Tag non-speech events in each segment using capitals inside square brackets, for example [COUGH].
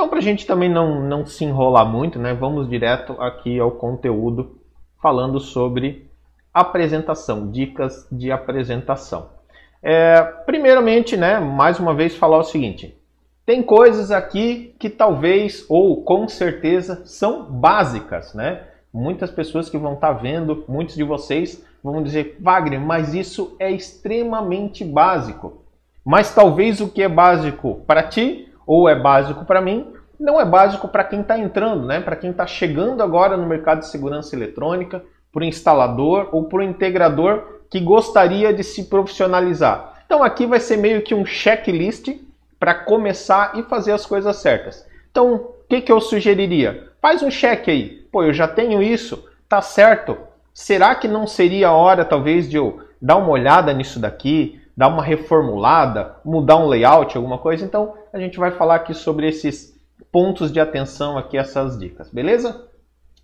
Então, para a gente também não, não se enrolar muito, né, vamos direto aqui ao conteúdo falando sobre apresentação, dicas de apresentação. É, primeiramente, né, mais uma vez falar o seguinte: tem coisas aqui que talvez ou com certeza são básicas, né? Muitas pessoas que vão estar tá vendo, muitos de vocês vão dizer, Wagner, mas isso é extremamente básico. Mas talvez o que é básico para ti ou é básico para mim não é básico para quem está entrando, né? Para quem está chegando agora no mercado de segurança eletrônica, para o instalador ou para o integrador que gostaria de se profissionalizar. Então aqui vai ser meio que um checklist para começar e fazer as coisas certas. Então, o que, que eu sugeriria? Faz um check aí. Pô, eu já tenho isso, tá certo? Será que não seria a hora, talvez, de eu dar uma olhada nisso daqui, dar uma reformulada, mudar um layout, alguma coisa? Então, a gente vai falar aqui sobre esses pontos de atenção aqui, essas dicas, beleza?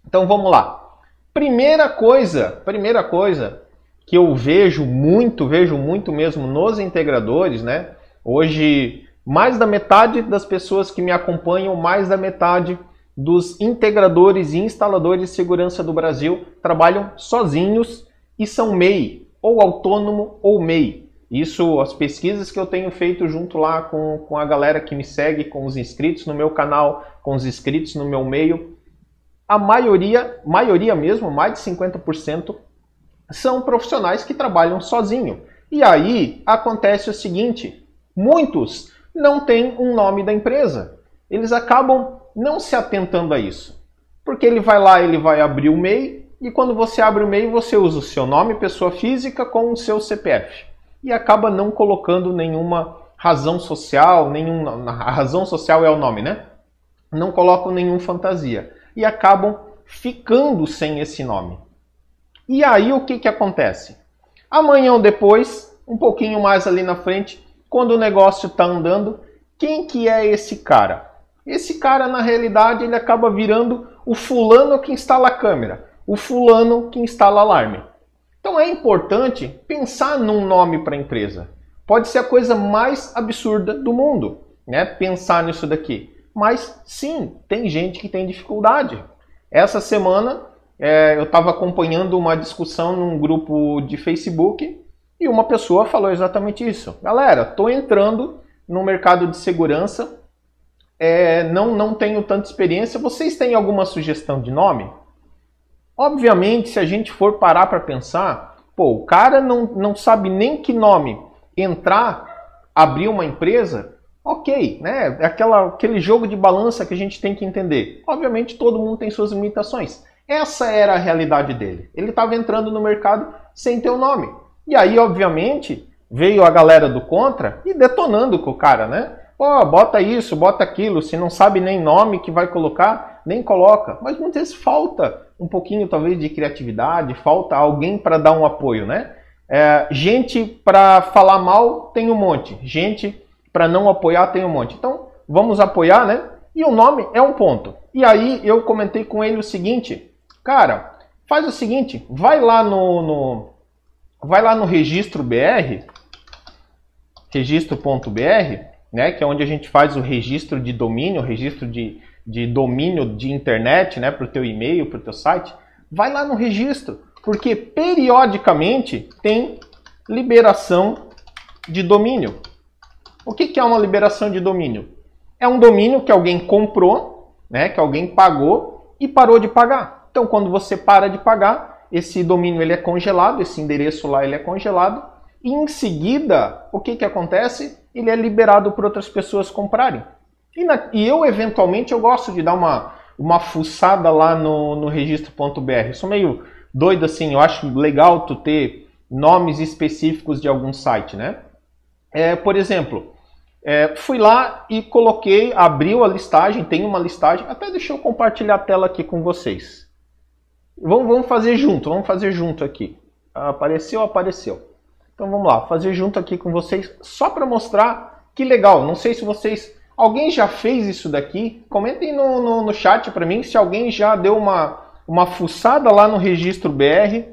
Então, vamos lá. Primeira coisa, primeira coisa que eu vejo muito, vejo muito mesmo nos integradores, né? Hoje mais da metade das pessoas que me acompanham, mais da metade dos integradores e instaladores de segurança do Brasil trabalham sozinhos e são MEI, ou autônomo ou MEI. Isso, as pesquisas que eu tenho feito junto lá com, com a galera que me segue, com os inscritos no meu canal, com os inscritos no meu meio, a maioria, maioria mesmo, mais de 50%, são profissionais que trabalham sozinho. E aí acontece o seguinte: muitos não tem um nome da empresa. Eles acabam não se atentando a isso. Porque ele vai lá, ele vai abrir o MEI, e quando você abre o MEI, você usa o seu nome, pessoa física, com o seu CPF. E acaba não colocando nenhuma razão social, nenhum, a razão social é o nome, né? Não colocam nenhum fantasia. E acabam ficando sem esse nome. E aí o que, que acontece? Amanhã ou depois, um pouquinho mais ali na frente, quando o negócio está andando, quem que é esse cara? Esse cara, na realidade, ele acaba virando o fulano que instala a câmera, o fulano que instala alarme. Então é importante pensar num nome para a empresa. Pode ser a coisa mais absurda do mundo, né? Pensar nisso daqui. Mas sim, tem gente que tem dificuldade. Essa semana é, eu estava acompanhando uma discussão num grupo de Facebook e uma pessoa falou exatamente isso. Galera, estou entrando no mercado de segurança, é, não, não tenho tanta experiência. Vocês têm alguma sugestão de nome? Obviamente, se a gente for parar para pensar, pô, o cara não, não sabe nem que nome entrar, abrir uma empresa, ok, né? É aquela, aquele jogo de balança que a gente tem que entender. Obviamente, todo mundo tem suas limitações. Essa era a realidade dele. Ele estava entrando no mercado sem ter o um nome. E aí, obviamente, veio a galera do contra e detonando com o cara, né? Pô, bota isso, bota aquilo, se não sabe nem nome que vai colocar, nem coloca. Mas muitas vezes falta um pouquinho, talvez, de criatividade, falta alguém para dar um apoio, né? É, gente para falar mal tem um monte, gente para não apoiar tem um monte. Então, vamos apoiar, né? E o nome é um ponto. E aí eu comentei com ele o seguinte, cara, faz o seguinte, vai lá no, no vai lá no registro BR, registro.br, né, que é onde a gente faz o registro de domínio, o registro de, de domínio de internet, né, para o teu e-mail, para o teu site, vai lá no registro, porque periodicamente tem liberação de domínio. O que, que é uma liberação de domínio? É um domínio que alguém comprou, né, que alguém pagou e parou de pagar. Então, quando você para de pagar, esse domínio ele é congelado, esse endereço lá ele é congelado, e em seguida, o que, que acontece? Ele é liberado para outras pessoas comprarem. E, na, e, eu, eventualmente, eu gosto de dar uma, uma fuçada lá no, no registro.br. Sou meio doido assim, eu acho legal tu ter nomes específicos de algum site, né? É, por exemplo, é, fui lá e coloquei, abriu a listagem, tem uma listagem, até deixa eu compartilhar a tela aqui com vocês. Vamos, vamos fazer junto, vamos fazer junto aqui. Apareceu, apareceu. Então vamos lá, fazer junto aqui com vocês, só para mostrar que legal. Não sei se vocês. Alguém já fez isso daqui? Comentem no, no, no chat para mim se alguém já deu uma, uma fuçada lá no registro BR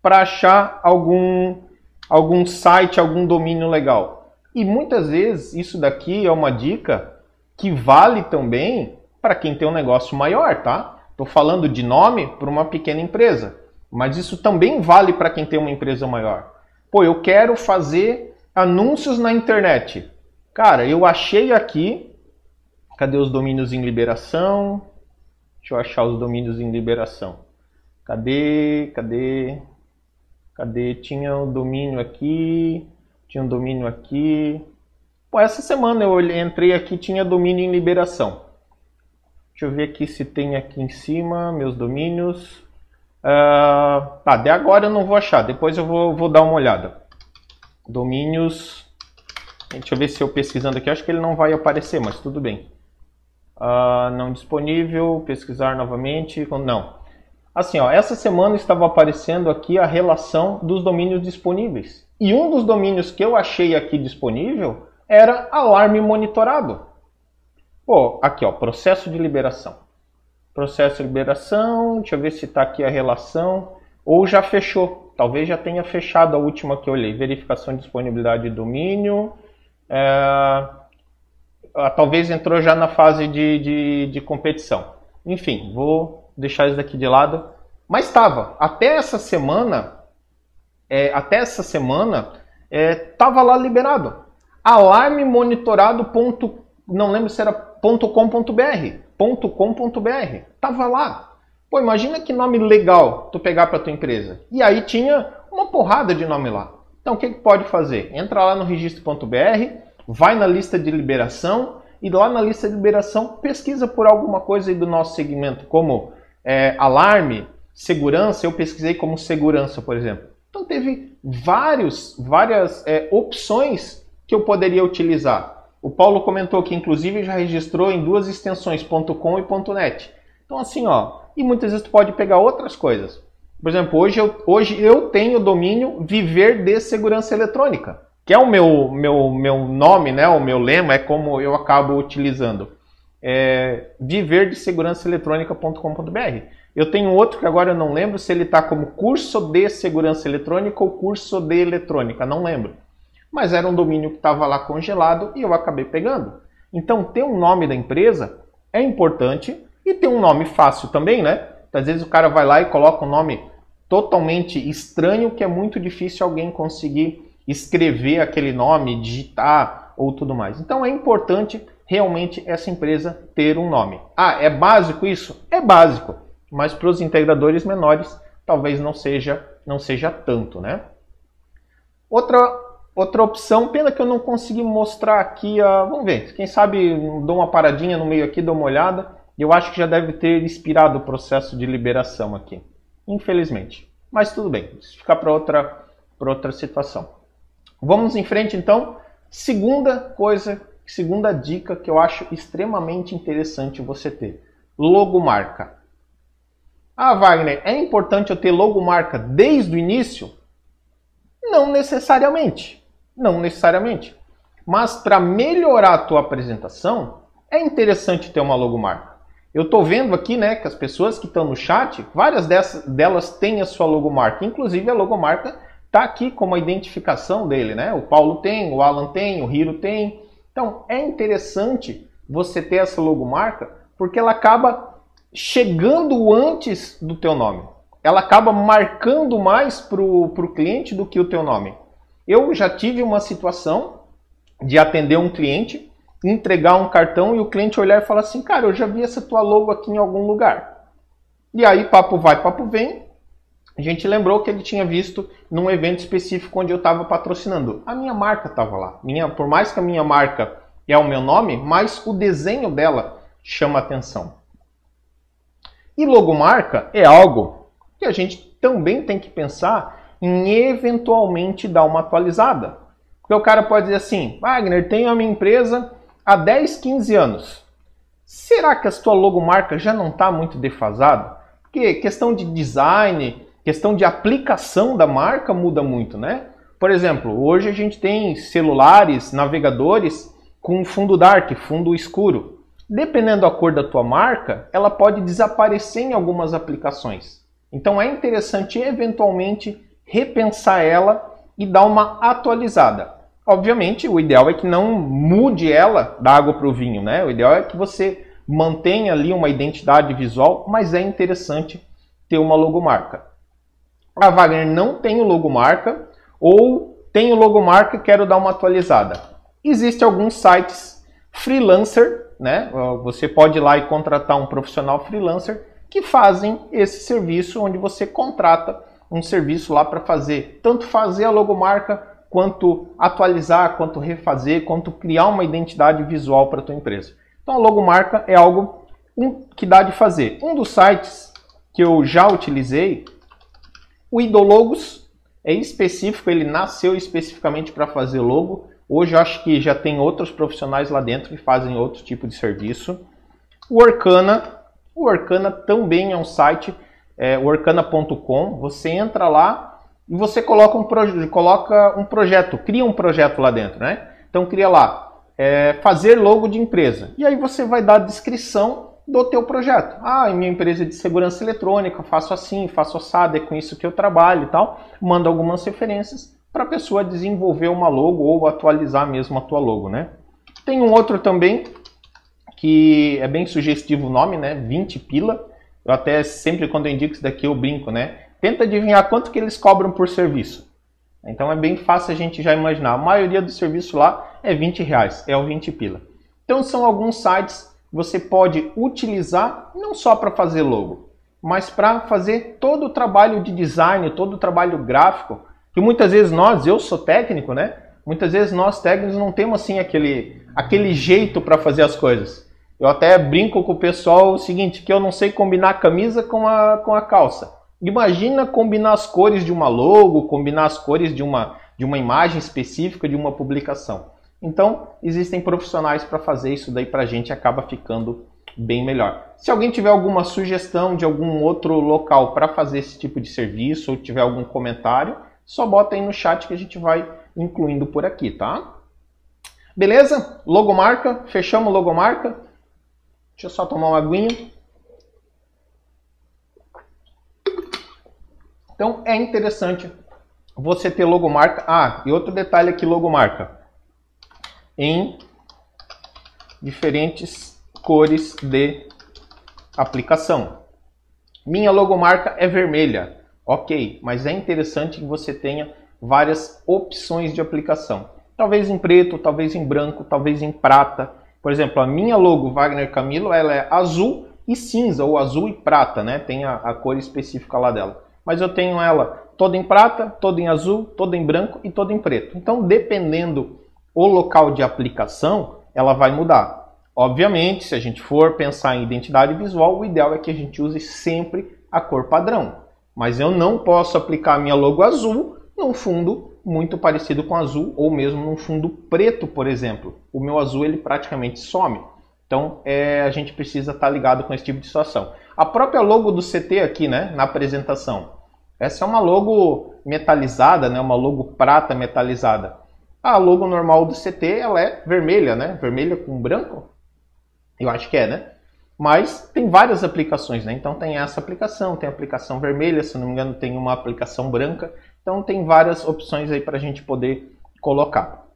para achar algum, algum site, algum domínio legal. E muitas vezes isso daqui é uma dica que vale também para quem tem um negócio maior, tá? Estou falando de nome para uma pequena empresa, mas isso também vale para quem tem uma empresa maior. Pô, eu quero fazer anúncios na internet. Cara, eu achei aqui. Cadê os domínios em liberação? Deixa eu achar os domínios em liberação. Cadê? Cadê? Cadê? Tinha um domínio aqui. Tinha um domínio aqui. Pô, essa semana eu entrei aqui tinha domínio em liberação. Deixa eu ver aqui se tem aqui em cima meus domínios. Uh, tá, de agora eu não vou achar. Depois eu vou, vou dar uma olhada. Domínios. Deixa eu ver se eu pesquisando aqui. Acho que ele não vai aparecer, mas tudo bem. Uh, não disponível. Pesquisar novamente. Não. Assim, ó, essa semana estava aparecendo aqui a relação dos domínios disponíveis. E um dos domínios que eu achei aqui disponível era alarme monitorado. Pô, aqui, ó, processo de liberação. Processo de liberação, deixa eu ver se está aqui a relação. Ou já fechou. Talvez já tenha fechado a última que eu olhei. Verificação de disponibilidade de domínio. É... Talvez entrou já na fase de, de, de competição. Enfim, vou deixar isso daqui de lado. Mas estava. Até essa semana, é, até essa semana, estava é, lá liberado. Alarme monitorado. Ponto, não lembro se era .com.br. .com.br. Tava lá. Pô, imagina que nome legal tu pegar para tua empresa. E aí tinha uma porrada de nome lá. Então o que, que pode fazer? Entra lá no registro.br, vai na lista de liberação e lá na lista de liberação pesquisa por alguma coisa do nosso segmento, como é, alarme, segurança, eu pesquisei como segurança, por exemplo. Então teve vários, várias é, opções que eu poderia utilizar. O Paulo comentou que inclusive já registrou em duas extensões, .com e .net. Então assim, ó, e muitas vezes tu pode pegar outras coisas. Por exemplo, hoje eu, hoje eu tenho o domínio Viver de Segurança Eletrônica, que é o meu, meu, meu nome, né, o meu lema, é como eu acabo utilizando é, viverdesegurançaeletrônica.com.br. Eu tenho outro que agora eu não lembro se ele está como curso de segurança eletrônica ou curso de eletrônica, não lembro. Mas era um domínio que estava lá congelado e eu acabei pegando. Então, ter um nome da empresa é importante e ter um nome fácil também, né? Às vezes o cara vai lá e coloca um nome totalmente estranho que é muito difícil alguém conseguir escrever aquele nome, digitar ou tudo mais. Então é importante realmente essa empresa ter um nome. Ah, é básico isso? É básico, mas para os integradores menores talvez não seja não seja tanto, né? Outra outra opção, pena que eu não consegui mostrar aqui, uh, vamos ver, quem sabe dou uma paradinha no meio aqui, dou uma olhada. Eu acho que já deve ter inspirado o processo de liberação aqui, infelizmente. Mas tudo bem, isso fica para outra para outra situação. Vamos em frente então. Segunda coisa Segunda dica que eu acho extremamente interessante você ter: logomarca. Ah, Wagner, é importante eu ter logomarca desde o início? Não necessariamente. Não necessariamente. Mas para melhorar a tua apresentação, é interessante ter uma logomarca. Eu estou vendo aqui né, que as pessoas que estão no chat, várias dessas, delas têm a sua logomarca. Inclusive a logomarca está aqui como a identificação dele. Né? O Paulo tem, o Alan tem, o Hiro tem. Então, é interessante você ter essa logomarca porque ela acaba chegando antes do teu nome. Ela acaba marcando mais para o cliente do que o teu nome. Eu já tive uma situação de atender um cliente, entregar um cartão e o cliente olhar e falar assim, cara, eu já vi essa tua logo aqui em algum lugar. E aí, papo vai, papo vem, a gente lembrou que ele tinha visto num evento específico onde eu estava patrocinando. A minha marca estava lá. Minha, por mais que a minha marca é o meu nome, mas o desenho dela chama atenção. E logomarca é algo que a gente também tem que pensar em eventualmente dar uma atualizada. Porque o cara pode dizer assim, Wagner, tenho a minha empresa há 10, 15 anos. Será que a sua logomarca já não está muito defasada? Porque questão de design, questão de aplicação da marca muda muito, né? Por exemplo, hoje a gente tem celulares, navegadores com fundo dark, fundo escuro. Dependendo da cor da tua marca, ela pode desaparecer em algumas aplicações. Então é interessante eventualmente repensar ela e dar uma atualizada. Obviamente, o ideal é que não mude ela da água para o vinho, né? O ideal é que você mantenha ali uma identidade visual, mas é interessante ter uma logomarca. A Wagner não tem o logomarca ou tem o logomarca e quero dar uma atualizada. Existem alguns sites freelancer, né? Você pode ir lá e contratar um profissional freelancer que fazem esse serviço onde você contrata um serviço lá para fazer, tanto fazer a logomarca quanto atualizar, quanto refazer, quanto criar uma identidade visual para a tua empresa. Então a logomarca é algo que dá de fazer. Um dos sites que eu já utilizei, o Idologos, é específico, ele nasceu especificamente para fazer logo. Hoje acho que já tem outros profissionais lá dentro que fazem outro tipo de serviço. O Orkana, o Orkana também é um site, é, orkana.com. Você entra lá, e você coloca um, coloca um projeto, cria um projeto lá dentro, né? Então cria lá, é, fazer logo de empresa. E aí você vai dar a descrição do teu projeto. Ah, minha empresa de segurança eletrônica, faço assim, faço assado, é com isso que eu trabalho e tal. Manda algumas referências para a pessoa desenvolver uma logo ou atualizar mesmo a tua logo, né? Tem um outro também que é bem sugestivo o nome, né? 20 pila. Eu até sempre quando eu indico isso daqui eu brinco, né? Tenta adivinhar quanto que eles cobram por serviço. Então é bem fácil a gente já imaginar. A maioria do serviço lá é 20 reais, é o 20 pila. Então são alguns sites você pode utilizar não só para fazer logo, mas para fazer todo o trabalho de design, todo o trabalho gráfico, que muitas vezes nós, eu sou técnico, né? Muitas vezes nós técnicos não temos assim aquele, aquele jeito para fazer as coisas. Eu até brinco com o pessoal o seguinte, que eu não sei combinar a camisa com a, com a calça. Imagina combinar as cores de uma logo, combinar as cores de uma, de uma imagem específica de uma publicação. Então, existem profissionais para fazer isso daí para a gente acaba ficando bem melhor. Se alguém tiver alguma sugestão de algum outro local para fazer esse tipo de serviço ou tiver algum comentário, só bota aí no chat que a gente vai incluindo por aqui, tá? Beleza? Logomarca, fechamos logomarca. Deixa eu só tomar uma aguinha. Então é interessante você ter logomarca. Ah, e outro detalhe aqui, logomarca. Em diferentes cores de aplicação. Minha logomarca é vermelha. Ok, mas é interessante que você tenha várias opções de aplicação. Talvez em preto, talvez em branco, talvez em prata. Por exemplo, a minha logo Wagner Camilo ela é azul e cinza, ou azul e prata, né? Tem a, a cor específica lá dela mas eu tenho ela toda em prata, toda em azul, toda em branco e toda em preto. Então, dependendo o local de aplicação, ela vai mudar. Obviamente, se a gente for pensar em identidade visual, o ideal é que a gente use sempre a cor padrão. Mas eu não posso aplicar minha logo azul num fundo muito parecido com azul ou mesmo num fundo preto, por exemplo. O meu azul ele praticamente some. Então é, a gente precisa estar ligado com esse tipo de situação. A própria logo do CT aqui, né, na apresentação. Essa é uma logo metalizada, né, uma logo prata metalizada. A logo normal do CT ela é vermelha, né, vermelha com branco. Eu acho que é, né? Mas tem várias aplicações, né? Então tem essa aplicação, tem a aplicação vermelha, se não me engano tem uma aplicação branca. Então tem várias opções aí para a gente poder colocar.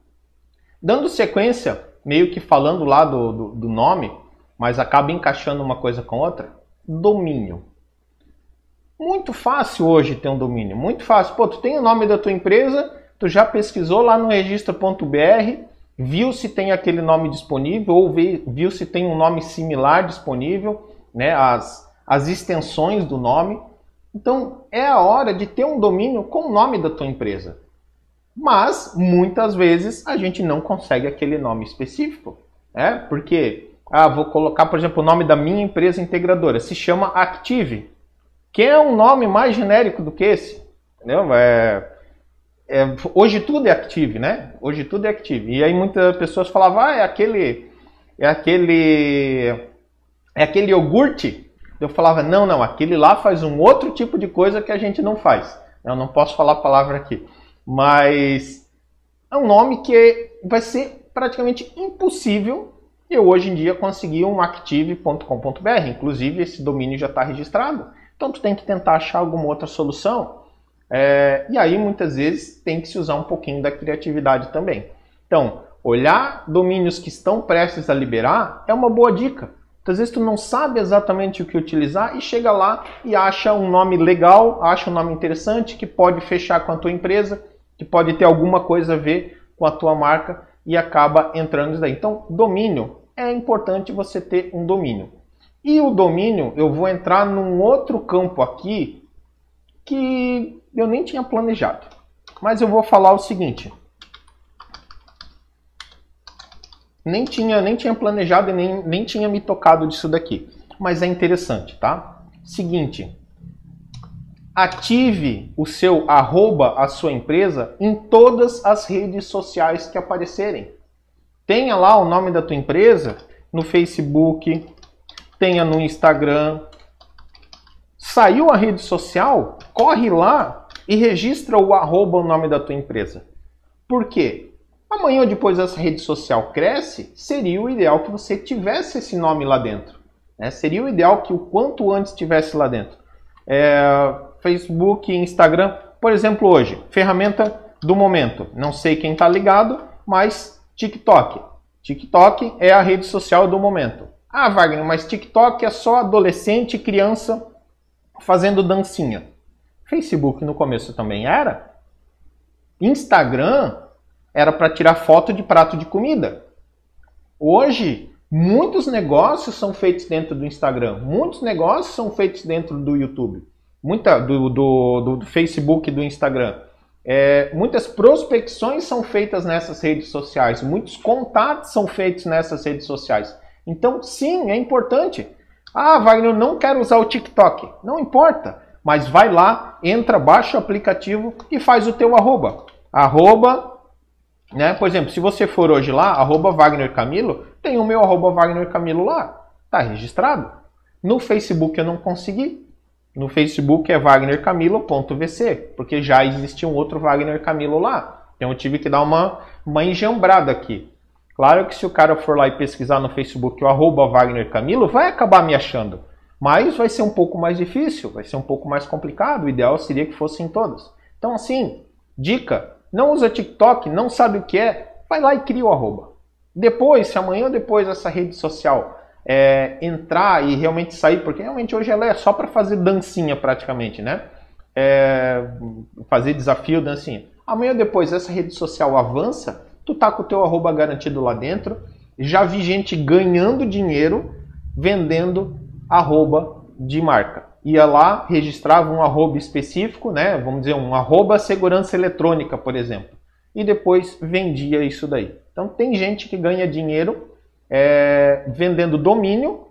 Dando sequência, meio que falando lá do, do, do nome, mas acaba encaixando uma coisa com outra domínio. Muito fácil hoje ter um domínio, muito fácil. Pô, tu tem o nome da tua empresa, tu já pesquisou lá no registro.br, viu se tem aquele nome disponível ou viu se tem um nome similar disponível, né, as, as extensões do nome. Então é a hora de ter um domínio com o nome da tua empresa. Mas muitas vezes a gente não consegue aquele nome específico, né? Porque ah, vou colocar, por exemplo, o nome da minha empresa integradora. Se chama Active. Que é um nome mais genérico do que esse. Entendeu? É, é, hoje tudo é Active, né? Hoje tudo é Active. E aí muitas pessoas falavam, ah, é aquele. É aquele. É aquele iogurte. Eu falava, não, não, aquele lá faz um outro tipo de coisa que a gente não faz. Eu não posso falar a palavra aqui. Mas é um nome que vai ser praticamente impossível eu hoje em dia consegui um active.com.br, inclusive esse domínio já está registrado. Então tu tem que tentar achar alguma outra solução. É, e aí muitas vezes tem que se usar um pouquinho da criatividade também. Então, olhar domínios que estão prestes a liberar é uma boa dica. Às vezes tu não sabe exatamente o que utilizar e chega lá e acha um nome legal, acha um nome interessante que pode fechar com a tua empresa, que pode ter alguma coisa a ver com a tua marca e acaba entrando daí. Então, domínio é importante você ter um domínio. E o domínio, eu vou entrar num outro campo aqui que eu nem tinha planejado. Mas eu vou falar o seguinte. Nem tinha, nem tinha planejado e nem, nem tinha me tocado disso daqui. Mas é interessante, tá? Seguinte. Ative o seu arroba, a sua empresa, em todas as redes sociais que aparecerem. Tenha lá o nome da tua empresa no Facebook, tenha no Instagram. Saiu a rede social, corre lá e registra o arroba, o nome da tua empresa. Por quê? Amanhã ou depois essa rede social cresce, seria o ideal que você tivesse esse nome lá dentro. Né? Seria o ideal que o quanto antes tivesse lá dentro. É, Facebook, Instagram, por exemplo, hoje, ferramenta do momento. Não sei quem está ligado, mas TikTok. TikTok é a rede social do momento. Ah, Wagner, mas TikTok é só adolescente e criança fazendo dancinha. Facebook no começo também era. Instagram era para tirar foto de prato de comida. Hoje, muitos negócios são feitos dentro do Instagram, muitos negócios são feitos dentro do YouTube, muita do, do, do, do Facebook e do Instagram. É, muitas prospecções são feitas nessas redes sociais, muitos contatos são feitos nessas redes sociais. Então, sim, é importante. Ah, Wagner, eu não quero usar o TikTok. Não importa, mas vai lá, entra, baixa o aplicativo e faz o teu arroba. Arroba né? Por exemplo, se você for hoje lá, arroba Wagner Camilo, tem o meu arroba Wagner Camilo lá. Tá registrado. No Facebook eu não consegui. No Facebook é wagnercamilo.vc, porque já existia um outro Wagner Camilo lá. Então eu tive que dar uma, uma enjambrada aqui. Claro que se o cara for lá e pesquisar no Facebook o arroba Wagner Camilo, vai acabar me achando. Mas vai ser um pouco mais difícil, vai ser um pouco mais complicado. O ideal seria que fossem todas. Então, assim, dica: não usa TikTok, não sabe o que é, vai lá e cria o arroba. Depois, se amanhã depois essa rede social é, entrar e realmente sair, porque realmente hoje ela é só para fazer dancinha praticamente, né? É, fazer desafio, dancinha. Amanhã depois essa rede social avança, tu tá com o teu arroba garantido lá dentro. Já vi gente ganhando dinheiro vendendo arroba de marca ia lá, registrava um arroba específico, né? Vamos dizer, um arroba segurança eletrônica, por exemplo. E depois vendia isso daí. Então tem gente que ganha dinheiro é, vendendo domínio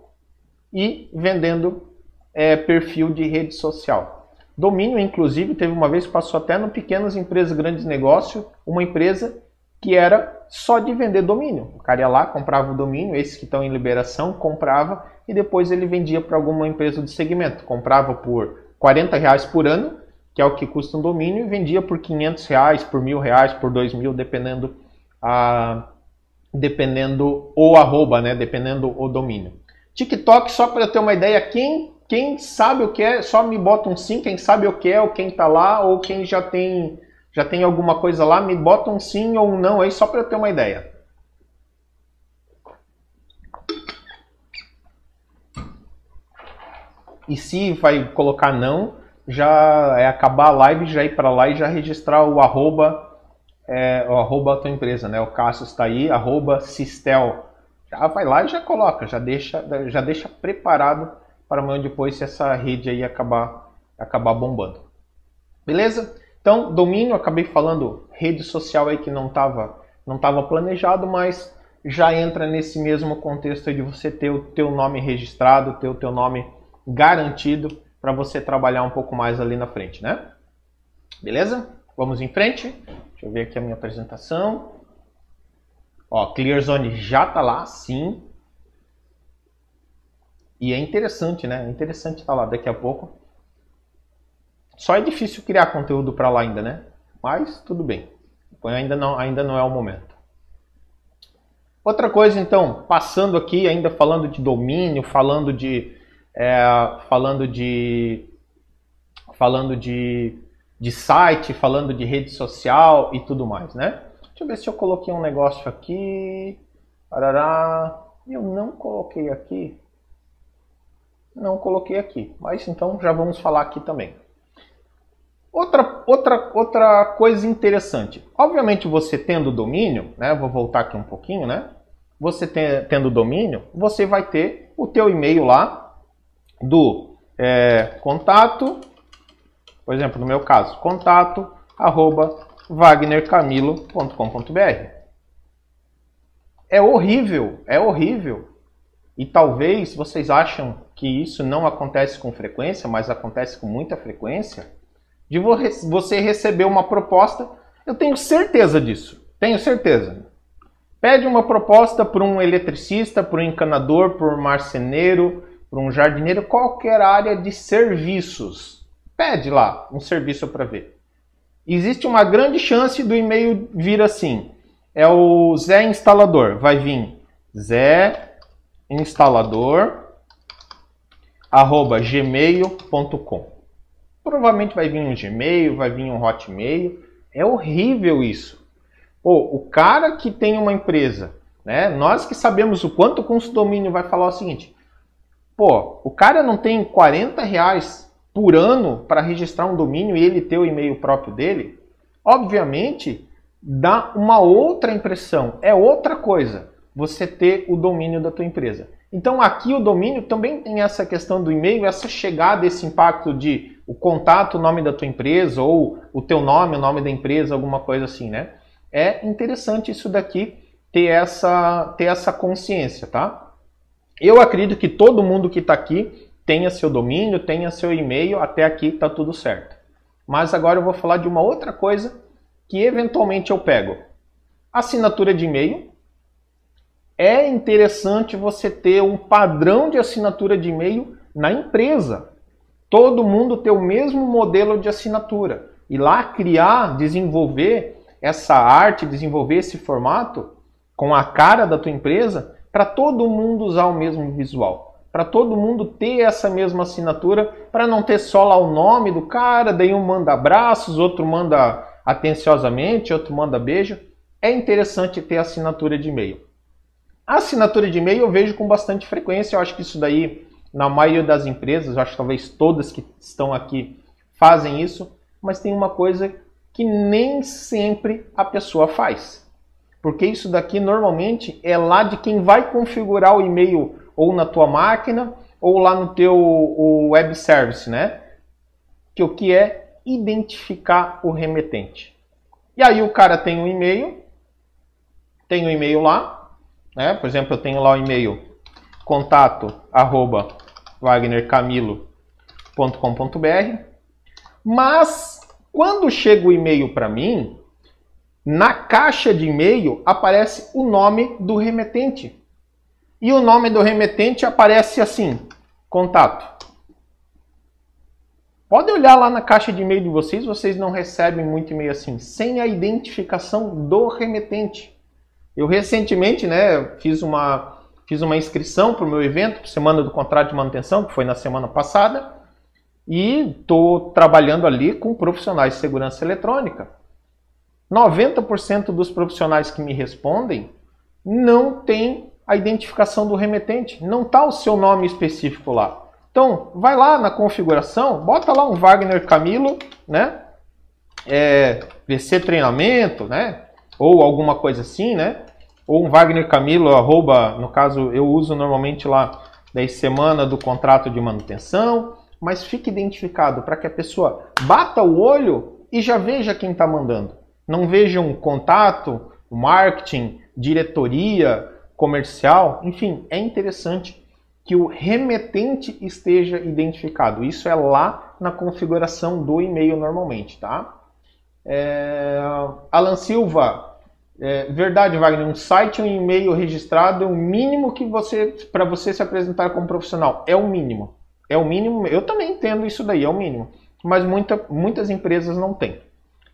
e vendendo é, perfil de rede social. Domínio, inclusive, teve uma vez, passou até no pequenas empresas, grandes negócios, uma empresa que era só de vender domínio. O cara ia lá, comprava o domínio, esses que estão em liberação, comprava e depois ele vendia para alguma empresa de segmento. Comprava por 40 reais por ano, que é o que custa um domínio, e vendia por 500 reais, por mil reais, por dois mil, dependendo a, dependendo o arroba, né? Dependendo o domínio. TikTok, só para ter uma ideia, quem quem sabe o que é, só me bota um sim, quem sabe o que é, ou quem está lá, ou quem já tem já tem alguma coisa lá, me bota um sim ou um não aí, só para ter uma ideia. E se vai colocar não, já é acabar a live, já ir para lá e já registrar o arroba, é, o arroba tua empresa, né? O Cássio está aí, arroba Sistel. Já vai lá e já coloca, já deixa, já deixa preparado para amanhã depois se essa rede aí acabar, acabar bombando. Beleza? Então, domínio, acabei falando rede social aí que não estava não tava planejado, mas já entra nesse mesmo contexto de você ter o teu nome registrado, ter o teu nome garantido para você trabalhar um pouco mais ali na frente, né? Beleza? Vamos em frente. Deixa eu ver aqui a minha apresentação. Ó, Clear Zone já tá lá, sim. E é interessante, né? É interessante estar tá lá daqui a pouco. Só é difícil criar conteúdo para lá ainda, né? Mas tudo bem. Ainda não, ainda não é o momento. Outra coisa, então, passando aqui, ainda falando de domínio, falando de é, falando de falando de, de site, falando de rede social e tudo mais, né? Deixa eu ver se eu coloquei um negócio aqui. Parará. Eu não coloquei aqui. Não coloquei aqui. Mas então já vamos falar aqui também. Outra, outra, outra coisa interessante. Obviamente, você tendo domínio, né? Vou voltar aqui um pouquinho, né? Você tendo domínio, você vai ter o teu e-mail lá do é, contato, por exemplo, no meu caso, contato arroba wagnercamilo.com.br. É horrível, é horrível. E talvez vocês acham que isso não acontece com frequência, mas acontece com muita frequência de você receber uma proposta. Eu tenho certeza disso. Tenho certeza. Pede uma proposta para um eletricista, para um encanador, para um marceneiro, para um jardineiro, qualquer área de serviços. Pede lá um serviço para ver. Existe uma grande chance do e-mail vir assim. É o Zé Instalador. Vai vir Zé Instalador arroba gmail.com Provavelmente vai vir um Gmail, vai vir um Hotmail. É horrível isso. Pô, o cara que tem uma empresa, né? Nós que sabemos o quanto o domínio vai falar o seguinte: pô, o cara não tem 40 reais por ano para registrar um domínio e ele ter o e-mail próprio dele? Obviamente, dá uma outra impressão. É outra coisa você ter o domínio da tua empresa. Então aqui o domínio também tem essa questão do e-mail, essa chegada, esse impacto de o contato, o nome da tua empresa, ou o teu nome, o nome da empresa, alguma coisa assim, né? É interessante isso daqui ter essa, ter essa consciência, tá? Eu acredito que todo mundo que está aqui tenha seu domínio, tenha seu e-mail, até aqui está tudo certo. Mas agora eu vou falar de uma outra coisa que eventualmente eu pego. Assinatura de e-mail. É interessante você ter um padrão de assinatura de e-mail na empresa todo mundo ter o mesmo modelo de assinatura. E lá criar, desenvolver essa arte, desenvolver esse formato com a cara da tua empresa para todo mundo usar o mesmo visual. Para todo mundo ter essa mesma assinatura, para não ter só lá o nome do cara, daí um manda abraços, outro manda atenciosamente, outro manda beijo. É interessante ter assinatura de e-mail. A assinatura de e-mail eu vejo com bastante frequência, eu acho que isso daí na maioria das empresas, acho que talvez todas que estão aqui fazem isso, mas tem uma coisa que nem sempre a pessoa faz. Porque isso daqui normalmente é lá de quem vai configurar o e-mail ou na tua máquina ou lá no teu web service, né? Que o que é identificar o remetente. E aí o cara tem um e-mail, tem um e-mail lá, né? Por exemplo, eu tenho lá o e-mail contato arroba wagnercamilo.com.br. Mas quando chega o e-mail para mim, na caixa de e-mail aparece o nome do remetente. E o nome do remetente aparece assim: contato. Pode olhar lá na caixa de e-mail de vocês, vocês não recebem muito e-mail assim, sem a identificação do remetente. Eu recentemente, né, fiz uma Fiz uma inscrição para o meu evento, Semana do Contrato de Manutenção, que foi na semana passada, e estou trabalhando ali com profissionais de segurança eletrônica. 90% dos profissionais que me respondem não tem a identificação do remetente, não está o seu nome específico lá. Então, vai lá na configuração, bota lá um Wagner Camilo, né? É, VC treinamento, né? Ou alguma coisa assim, né? ou um Wagner Camilo, arroba, no caso eu uso normalmente lá 10 semana do contrato de manutenção, mas fique identificado para que a pessoa bata o olho e já veja quem está mandando. Não veja um contato, marketing, diretoria, comercial, enfim, é interessante que o remetente esteja identificado. Isso é lá na configuração do e-mail normalmente, tá? É... Alan Silva, é, verdade, Wagner, um site, um e-mail registrado é o mínimo que você para você se apresentar como profissional. É o mínimo. É o mínimo. Eu também entendo isso daí, é o mínimo. Mas muita, muitas empresas não têm.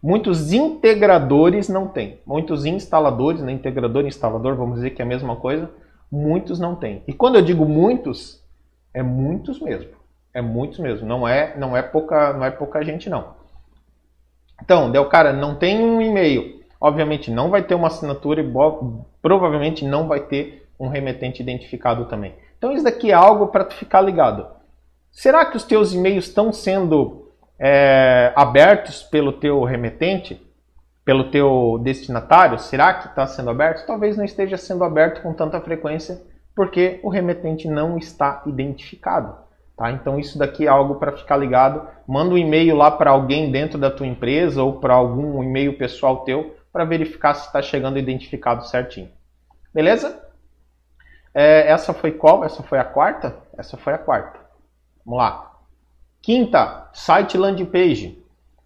Muitos integradores não têm. Muitos instaladores, né, integrador e instalador, vamos dizer que é a mesma coisa, muitos não têm. E quando eu digo muitos, é muitos mesmo. É muitos mesmo. Não é, não é pouca, não é pouca gente não. Então, deu cara, não tem um e-mail obviamente não vai ter uma assinatura e provavelmente não vai ter um remetente identificado também. Então isso daqui é algo para tu ficar ligado. Será que os teus e-mails estão sendo é, abertos pelo teu remetente? Pelo teu destinatário? Será que está sendo aberto? Talvez não esteja sendo aberto com tanta frequência porque o remetente não está identificado. Tá? Então isso daqui é algo para ficar ligado. Manda um e-mail lá para alguém dentro da tua empresa ou para algum e-mail pessoal teu para verificar se está chegando identificado certinho. Beleza? É, essa foi qual? Essa foi a quarta? Essa foi a quarta. Vamos lá. Quinta, site landing page.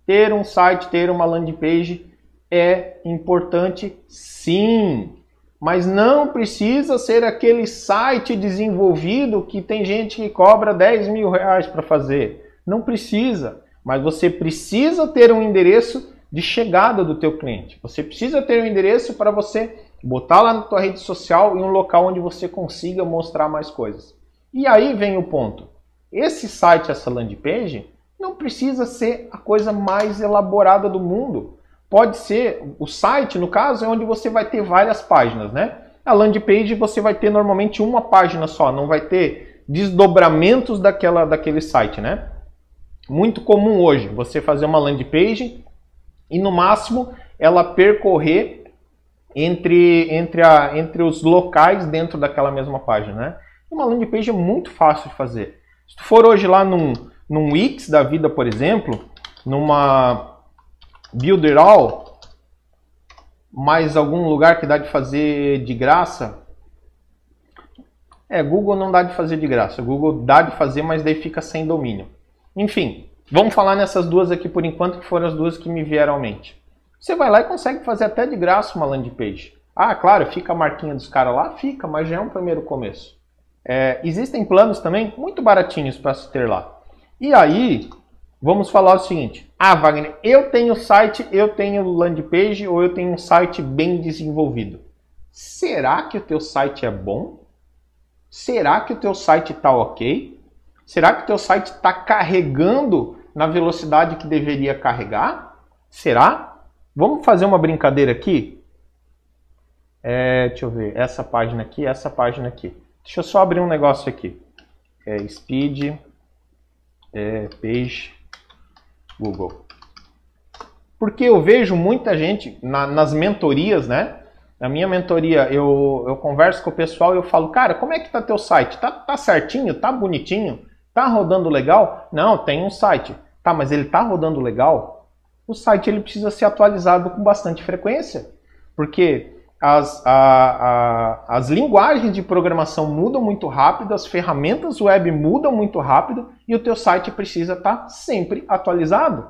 Ter um site, ter uma landing page é importante sim. Mas não precisa ser aquele site desenvolvido que tem gente que cobra 10 mil reais para fazer. Não precisa. Mas você precisa ter um endereço de chegada do teu cliente. Você precisa ter um endereço para você botar lá na tua rede social em um local onde você consiga mostrar mais coisas. E aí vem o ponto. Esse site, essa landing page, não precisa ser a coisa mais elaborada do mundo. Pode ser, o site, no caso, é onde você vai ter várias páginas, né? A landing page você vai ter normalmente uma página só, não vai ter desdobramentos daquela, daquele site, né? Muito comum hoje você fazer uma landing page e no máximo ela percorrer entre, entre, a, entre os locais dentro daquela mesma página, né? Uma landing page é muito fácil de fazer. Se tu for hoje lá num, num Wix da vida, por exemplo, numa Builder All, mais algum lugar que dá de fazer de graça, é, Google não dá de fazer de graça. Google dá de fazer, mas daí fica sem domínio. Enfim, vamos falar nessas duas aqui por enquanto, que foram as duas que me vieram à mente. Você vai lá e consegue fazer até de graça uma landing page. Ah, claro, fica a marquinha dos caras lá? Fica, mas já é um primeiro começo. É, existem planos também muito baratinhos para se ter lá. E aí, vamos falar o seguinte. Ah, Wagner, eu tenho site, eu tenho landing page ou eu tenho um site bem desenvolvido. Será que o teu site é bom? Será que o teu site está ok? Será que o teu site está carregando na velocidade que deveria carregar? Será? Vamos fazer uma brincadeira aqui? É, deixa eu ver, essa página aqui, essa página aqui. Deixa eu só abrir um negócio aqui. É speed é, page Google. Porque eu vejo muita gente na, nas mentorias, né? Na minha mentoria, eu, eu converso com o pessoal e eu falo, cara, como é que tá teu site? Tá, tá certinho? Tá bonitinho? Tá rodando legal? Não, tem um site. Tá, mas ele tá rodando legal? O site ele precisa ser atualizado com bastante frequência. Porque as, a, a, as linguagens de programação mudam muito rápido, as ferramentas web mudam muito rápido e o teu site precisa estar tá sempre atualizado.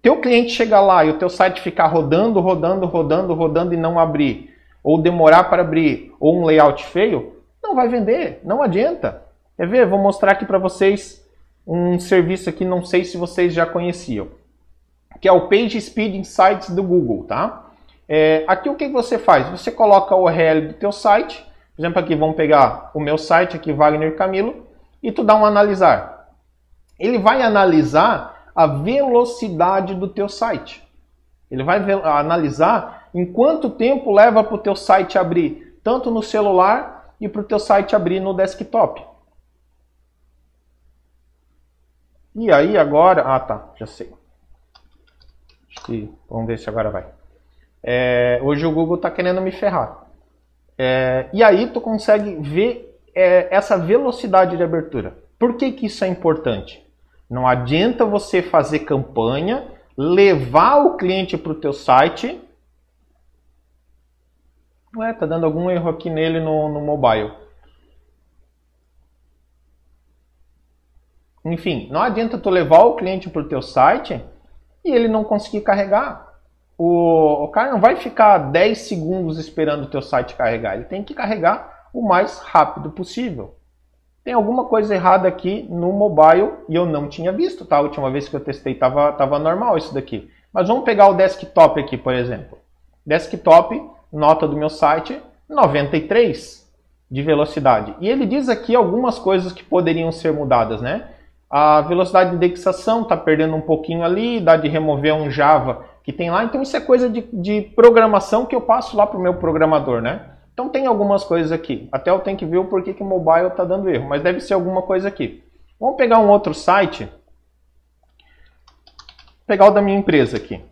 Teu cliente chegar lá e o teu site ficar rodando, rodando, rodando, rodando e não abrir, ou demorar para abrir, ou um layout feio, não vai vender, não adianta. Quer ver? Vou mostrar aqui para vocês um serviço aqui, não sei se vocês já conheciam, que é o Page Speed Insights do Google, tá? É, aqui o que você faz? Você coloca o URL do teu site, por exemplo, aqui vamos pegar o meu site, aqui Wagner Camilo, e tu dá um analisar. Ele vai analisar a velocidade do teu site. Ele vai analisar em quanto tempo leva para o teu site abrir, tanto no celular e para o teu site abrir no desktop. E aí agora, ah tá, já sei. Vamos ver se agora vai. É, hoje o Google está querendo me ferrar. É, e aí tu consegue ver é, essa velocidade de abertura. Por que, que isso é importante? Não adianta você fazer campanha, levar o cliente para o teu site. Ué, tá dando algum erro aqui nele no, no mobile. Enfim, não adianta tu levar o cliente para o teu site e ele não conseguir carregar o, o cara não vai ficar 10 segundos esperando o teu site carregar. Ele tem que carregar o mais rápido possível. Tem alguma coisa errada aqui no mobile e eu não tinha visto, tá? A última vez que eu testei estava tava normal isso daqui. Mas vamos pegar o desktop aqui, por exemplo. Desktop, nota do meu site, 93 de velocidade. E ele diz aqui algumas coisas que poderiam ser mudadas, né? A velocidade de indexação está perdendo um pouquinho ali, dá de remover um Java que tem lá. Então isso é coisa de, de programação que eu passo lá para o meu programador, né? Então tem algumas coisas aqui. Até eu tenho que ver o porquê que o mobile está dando erro, mas deve ser alguma coisa aqui. Vamos pegar um outro site. Pegar o da minha empresa aqui,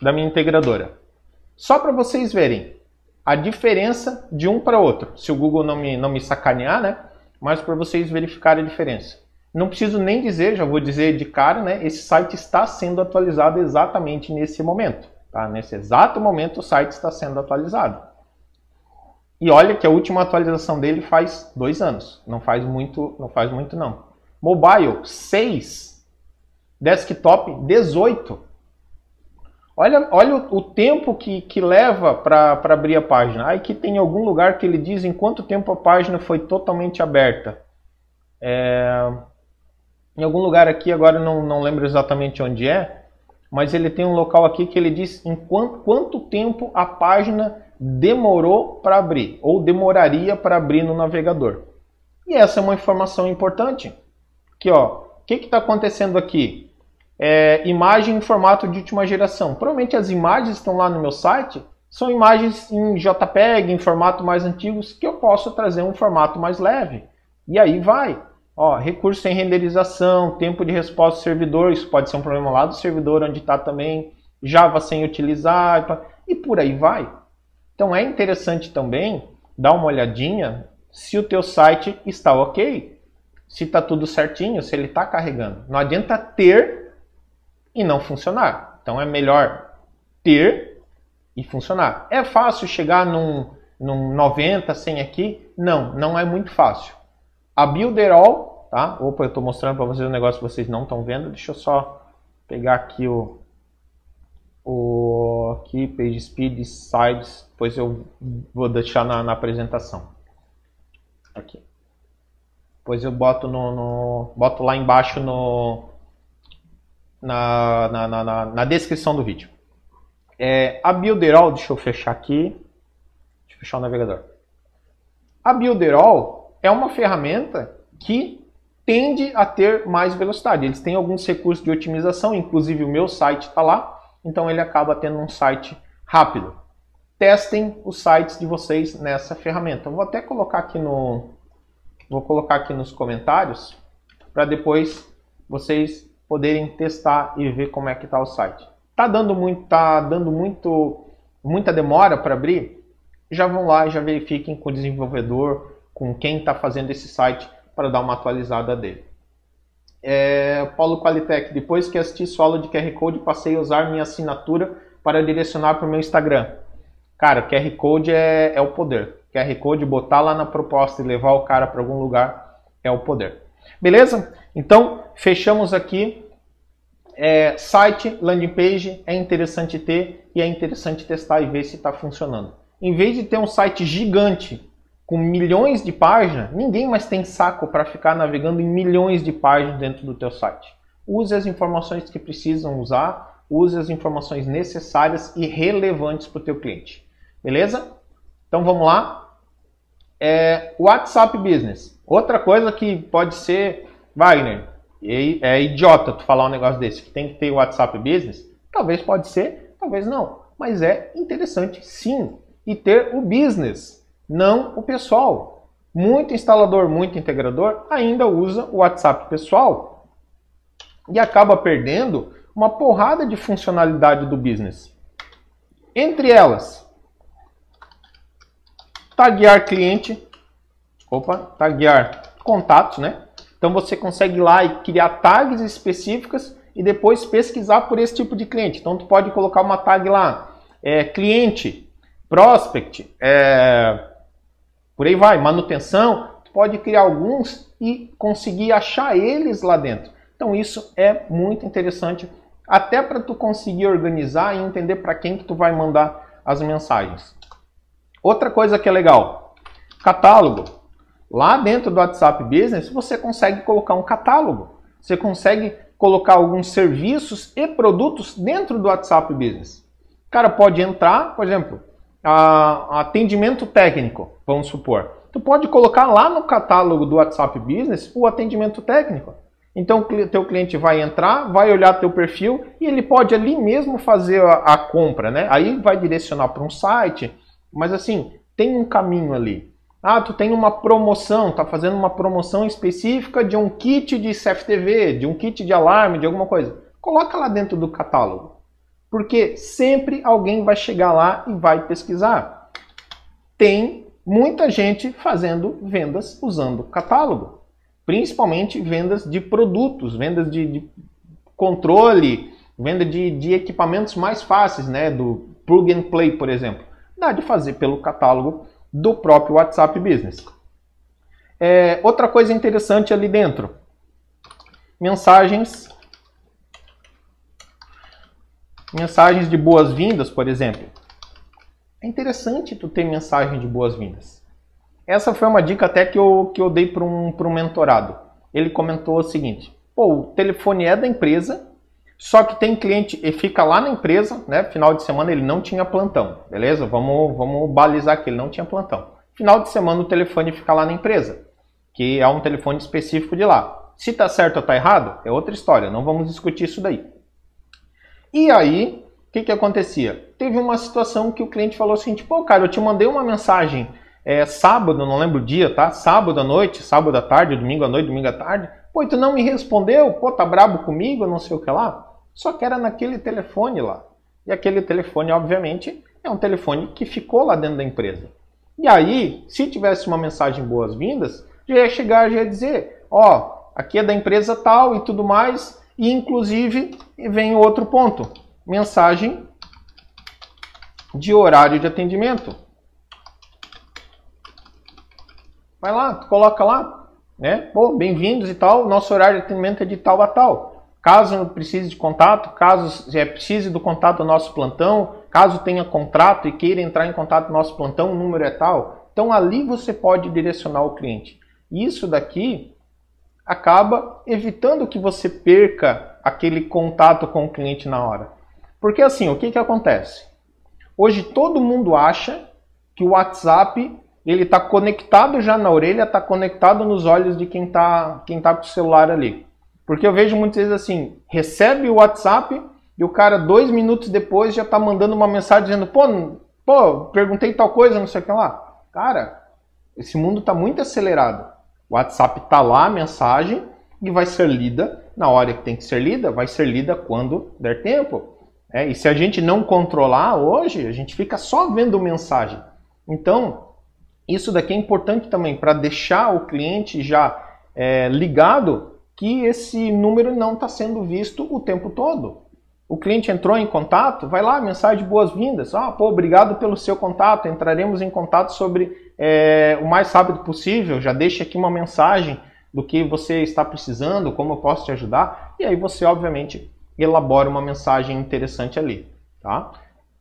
da minha integradora. Só para vocês verem a diferença de um para outro. Se o Google não me, não me sacanear, né? Mas para vocês verificarem a diferença. Não preciso nem dizer, já vou dizer de cara, né? Esse site está sendo atualizado exatamente nesse momento. Tá? Nesse exato momento o site está sendo atualizado. E olha que a última atualização dele faz dois anos. Não faz muito, não faz muito não. Mobile 6, desktop 18. Olha, olha o, tempo que, que leva para abrir a página. Aí que tem algum lugar que ele diz em quanto tempo a página foi totalmente aberta. É, em algum lugar aqui, agora não, não lembro exatamente onde é, mas ele tem um local aqui que ele diz em quanto, quanto tempo a página demorou para abrir ou demoraria para abrir no navegador. E essa é uma informação importante. Aqui, ó, o que está acontecendo aqui? É, imagem em formato de última geração. Provavelmente as imagens estão lá no meu site são imagens em JPEG, em formato mais antigos, que eu posso trazer um formato mais leve. E aí vai. Ó, recurso sem renderização, tempo de resposta do servidor, isso pode ser um problema lá do servidor onde está também, Java sem utilizar, e por aí vai. Então é interessante também dar uma olhadinha se o teu site está ok, se está tudo certinho, se ele está carregando. Não adianta ter e não funcionar. Então é melhor ter e funcionar. É fácil chegar num, num 90, 100 aqui? Não, não é muito fácil. A Builderall, tá? Opa, eu estou mostrando para vocês um negócio que vocês não estão vendo. Deixa eu só pegar aqui o, o aqui page speed sides, depois eu vou deixar na, na apresentação. Aqui. Depois eu boto no, no boto lá embaixo no na, na, na, na descrição do vídeo. É, a Builderall, deixa eu fechar aqui. Deixa eu fechar o navegador. A Builderall é uma ferramenta que tende a ter mais velocidade. Eles têm alguns recursos de otimização, inclusive o meu site está lá então ele acaba tendo um site rápido. Testem os sites de vocês nessa ferramenta. Eu vou até colocar aqui no vou colocar aqui nos comentários para depois vocês poderem testar e ver como é que está o site. Tá dando muito, tá dando muito, muita demora para abrir? Já vão lá e já verifiquem com o desenvolvedor, com quem está fazendo esse site para dar uma atualizada dele é, Paulo Qualitec, depois que assisti sua aula de QR Code, passei a usar minha assinatura para direcionar para o meu Instagram. Cara, QR Code é, é o poder. QR Code, botar lá na proposta e levar o cara para algum lugar é o poder. Beleza? Então, fechamos aqui. É, site, landing page, é interessante ter e é interessante testar e ver se está funcionando. Em vez de ter um site gigante com milhões de páginas, ninguém mais tem saco para ficar navegando em milhões de páginas dentro do teu site. Use as informações que precisam usar, use as informações necessárias e relevantes para o teu cliente. Beleza? Então vamos lá. É, WhatsApp Business. Outra coisa que pode ser, Wagner, é idiota tu falar um negócio desse, que tem que ter WhatsApp Business. Talvez pode ser, talvez não. Mas é interessante sim. E ter o business não o pessoal. Muito instalador, muito integrador ainda usa o WhatsApp pessoal e acaba perdendo uma porrada de funcionalidade do business. Entre elas, taguear cliente, opa, taguear contatos, né? Então você consegue ir lá e criar tags específicas e depois pesquisar por esse tipo de cliente. Então tu pode colocar uma tag lá, é, cliente, prospect, é, por aí vai, manutenção, tu pode criar alguns e conseguir achar eles lá dentro. Então isso é muito interessante, até para tu conseguir organizar e entender para quem que tu vai mandar as mensagens. Outra coisa que é legal, catálogo. Lá dentro do WhatsApp Business você consegue colocar um catálogo. Você consegue colocar alguns serviços e produtos dentro do WhatsApp Business. O cara pode entrar, por exemplo, a, atendimento técnico, vamos supor. Tu pode colocar lá no catálogo do WhatsApp Business o atendimento técnico. Então o teu cliente vai entrar, vai olhar teu perfil e ele pode ali mesmo fazer a, a compra, né? Aí vai direcionar para um site, mas assim, tem um caminho ali. Ah, tu tem uma promoção, tá fazendo uma promoção específica de um kit de CFTV, de um kit de alarme, de alguma coisa. Coloca lá dentro do catálogo. Porque sempre alguém vai chegar lá e vai pesquisar. Tem muita gente fazendo vendas usando catálogo principalmente vendas de produtos, vendas de, de controle, venda de, de, equipamentos mais fáceis, né, do plug and play, por exemplo. Dá de fazer pelo catálogo do próprio WhatsApp Business. É, outra coisa interessante ali dentro, mensagens, mensagens de boas-vindas, por exemplo. É interessante tu ter mensagem de boas-vindas. Essa foi uma dica até que eu, que eu dei para um, um mentorado. Ele comentou o seguinte: pô, o telefone é da empresa, só que tem cliente e fica lá na empresa, né? Final de semana ele não tinha plantão, beleza? Vamos, vamos balizar que ele não tinha plantão. Final de semana o telefone fica lá na empresa, que é um telefone específico de lá. Se tá certo ou tá errado, é outra história, não vamos discutir isso daí. E aí, o que que acontecia? Teve uma situação que o cliente falou assim, pô, cara, eu te mandei uma mensagem é, sábado, não lembro o dia, tá? Sábado à noite, sábado à tarde, domingo à noite, domingo à tarde. Pô, tu não me respondeu? Pô, tá brabo comigo, não sei o que lá. Só que era naquele telefone lá. E aquele telefone, obviamente, é um telefone que ficou lá dentro da empresa. E aí, se tivesse uma mensagem boas-vindas, já ia chegar, já ia dizer, ó, aqui é da empresa tal e tudo mais. E inclusive, vem outro ponto, mensagem de horário de atendimento. Vai lá, coloca lá, né? Pô, bem-vindos e tal. Nosso horário de atendimento é de tal a tal. Caso precise de contato, caso é, precise do contato do nosso plantão, caso tenha contrato e queira entrar em contato do nosso plantão, o número é tal. Então ali você pode direcionar o cliente. Isso daqui acaba evitando que você perca aquele contato com o cliente na hora. Porque assim, o que, que acontece? Hoje todo mundo acha que o WhatsApp ele está conectado já na orelha, está conectado nos olhos de quem está quem tá com o celular ali. Porque eu vejo muitas vezes assim, recebe o WhatsApp e o cara dois minutos depois já está mandando uma mensagem dizendo, pô, pô, perguntei tal coisa, não sei o que lá. Cara, esse mundo está muito acelerado. O WhatsApp está lá, a mensagem, e vai ser lida na hora que tem que ser lida, vai ser lida quando der tempo. É, e se a gente não controlar hoje, a gente fica só vendo mensagem. Então, isso daqui é importante também para deixar o cliente já é, ligado que esse número não está sendo visto o tempo todo. O cliente entrou em contato, vai lá, mensagem de boas-vindas. Ah, pô, obrigado pelo seu contato. Entraremos em contato sobre é, o mais rápido possível. Já deixa aqui uma mensagem do que você está precisando, como eu posso te ajudar. E aí você, obviamente, elabora uma mensagem interessante ali. Tá?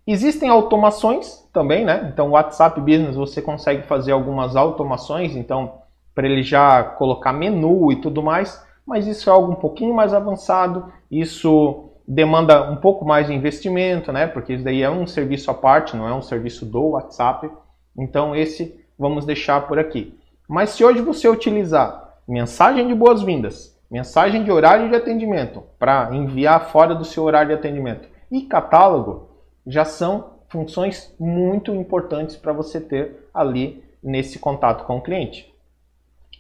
Existem automações também, né? Então, o WhatsApp Business você consegue fazer algumas automações, então, para ele já colocar menu e tudo mais, mas isso é algo um pouquinho mais avançado, isso demanda um pouco mais de investimento, né? Porque isso daí é um serviço à parte, não é um serviço do WhatsApp. Então, esse vamos deixar por aqui. Mas se hoje você utilizar mensagem de boas-vindas, mensagem de horário de atendimento para enviar fora do seu horário de atendimento e catálogo, já são funções muito importantes para você ter ali nesse contato com o cliente.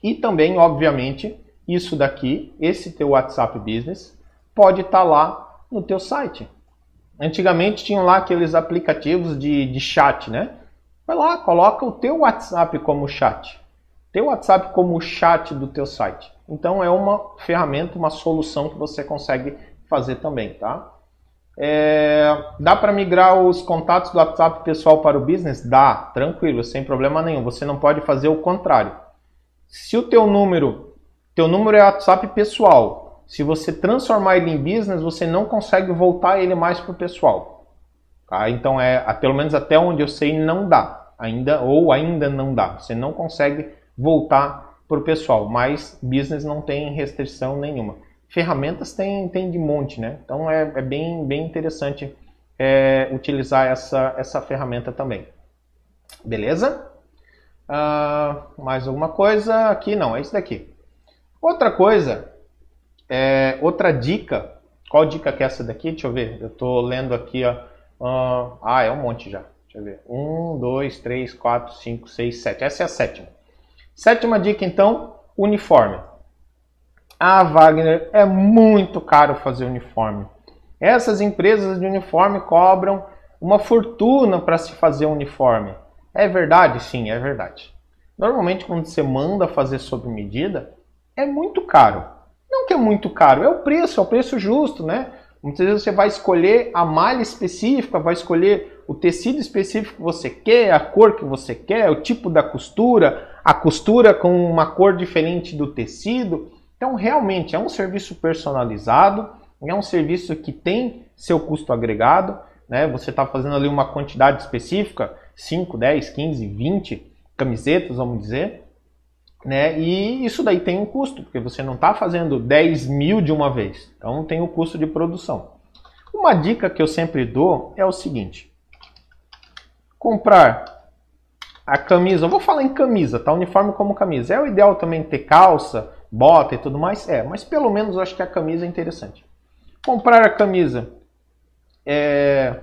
E também, obviamente, isso daqui, esse teu WhatsApp Business, pode estar tá lá no teu site. Antigamente tinham lá aqueles aplicativos de, de chat, né? Vai lá, coloca o teu WhatsApp como chat. Teu WhatsApp como chat do teu site. Então é uma ferramenta, uma solução que você consegue fazer também, tá? É, dá para migrar os contatos do WhatsApp pessoal para o business? Dá, tranquilo, sem problema nenhum. Você não pode fazer o contrário. Se o teu número, teu número é WhatsApp pessoal, se você transformar ele em business, você não consegue voltar ele mais para o pessoal. Tá? Então é, pelo menos até onde eu sei, não dá. Ainda ou ainda não dá. Você não consegue voltar para o pessoal, mas business não tem restrição nenhuma ferramentas tem, tem de monte, né? Então é, é bem, bem interessante é, utilizar essa, essa ferramenta também. Beleza? Uh, mais alguma coisa aqui? Não, é isso daqui. Outra coisa É, outra dica, qual dica que é essa daqui? Deixa eu ver, eu estou lendo aqui, ó. Uh, ah, é um monte já. Deixa eu ver. Um, dois, três, quatro, cinco, seis, sete. Essa é a sétima. Sétima dica, então, uniforme. Ah, Wagner, é muito caro fazer uniforme. Essas empresas de uniforme cobram uma fortuna para se fazer uniforme. É verdade? Sim, é verdade. Normalmente, quando você manda fazer sob medida, é muito caro. Não que é muito caro, é o preço, é o preço justo, né? Muitas vezes você vai escolher a malha específica, vai escolher o tecido específico que você quer, a cor que você quer, o tipo da costura, a costura com uma cor diferente do tecido. Então, realmente é um serviço personalizado, é um serviço que tem seu custo agregado, né? Você está fazendo ali uma quantidade específica, 5, 10, 15, 20 camisetas, vamos dizer, né? E isso daí tem um custo, porque você não está fazendo 10 mil de uma vez. Então tem o custo de produção. Uma dica que eu sempre dou é o seguinte: comprar a camisa, eu vou falar em camisa, tá? Uniforme como camisa. É o ideal também ter calça, bota e tudo mais? É, mas pelo menos eu acho que a camisa é interessante. Comprar a camisa é,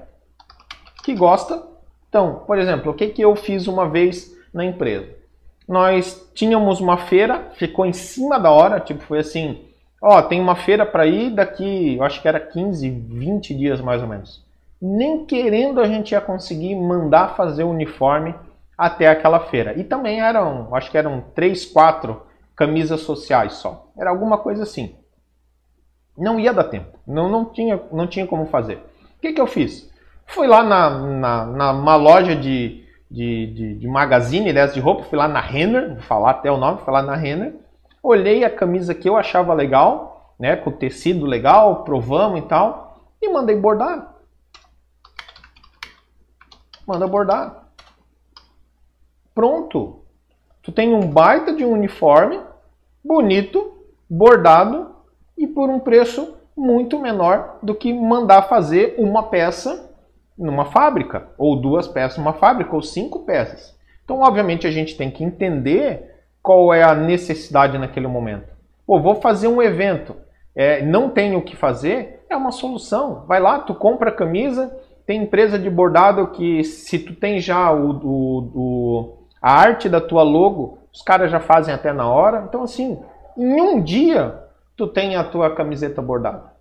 que gosta. Então, por exemplo, o que, que eu fiz uma vez na empresa? Nós tínhamos uma feira, ficou em cima da hora, tipo, foi assim, ó, tem uma feira para ir daqui, eu acho que era 15, 20 dias mais ou menos. Nem querendo a gente ia conseguir mandar fazer o uniforme até aquela feira. E também eram, acho que eram 3, 4 camisas sociais só. Era alguma coisa assim. Não ia dar tempo. Não, não, tinha, não tinha como fazer. O que, que eu fiz? Fui lá na, na, na uma loja de, de, de, de magazine dessa de roupa, fui lá na Renner, vou falar até o nome, fui lá na Renner, olhei a camisa que eu achava legal, né, com tecido legal, provamos e tal, e mandei bordar. Manda bordar. Pronto. Tu tem um baita de um uniforme, bonito, bordado e por um preço muito menor do que mandar fazer uma peça numa fábrica, ou duas peças numa fábrica, ou cinco peças. Então, obviamente, a gente tem que entender qual é a necessidade naquele momento. Pô, vou fazer um evento, é, não tenho o que fazer, é uma solução. Vai lá, tu compra a camisa, tem empresa de bordado que se tu tem já o, o, o, a arte da tua logo, os caras já fazem até na hora. Então, assim, em um dia, tu tem a tua camiseta bordada.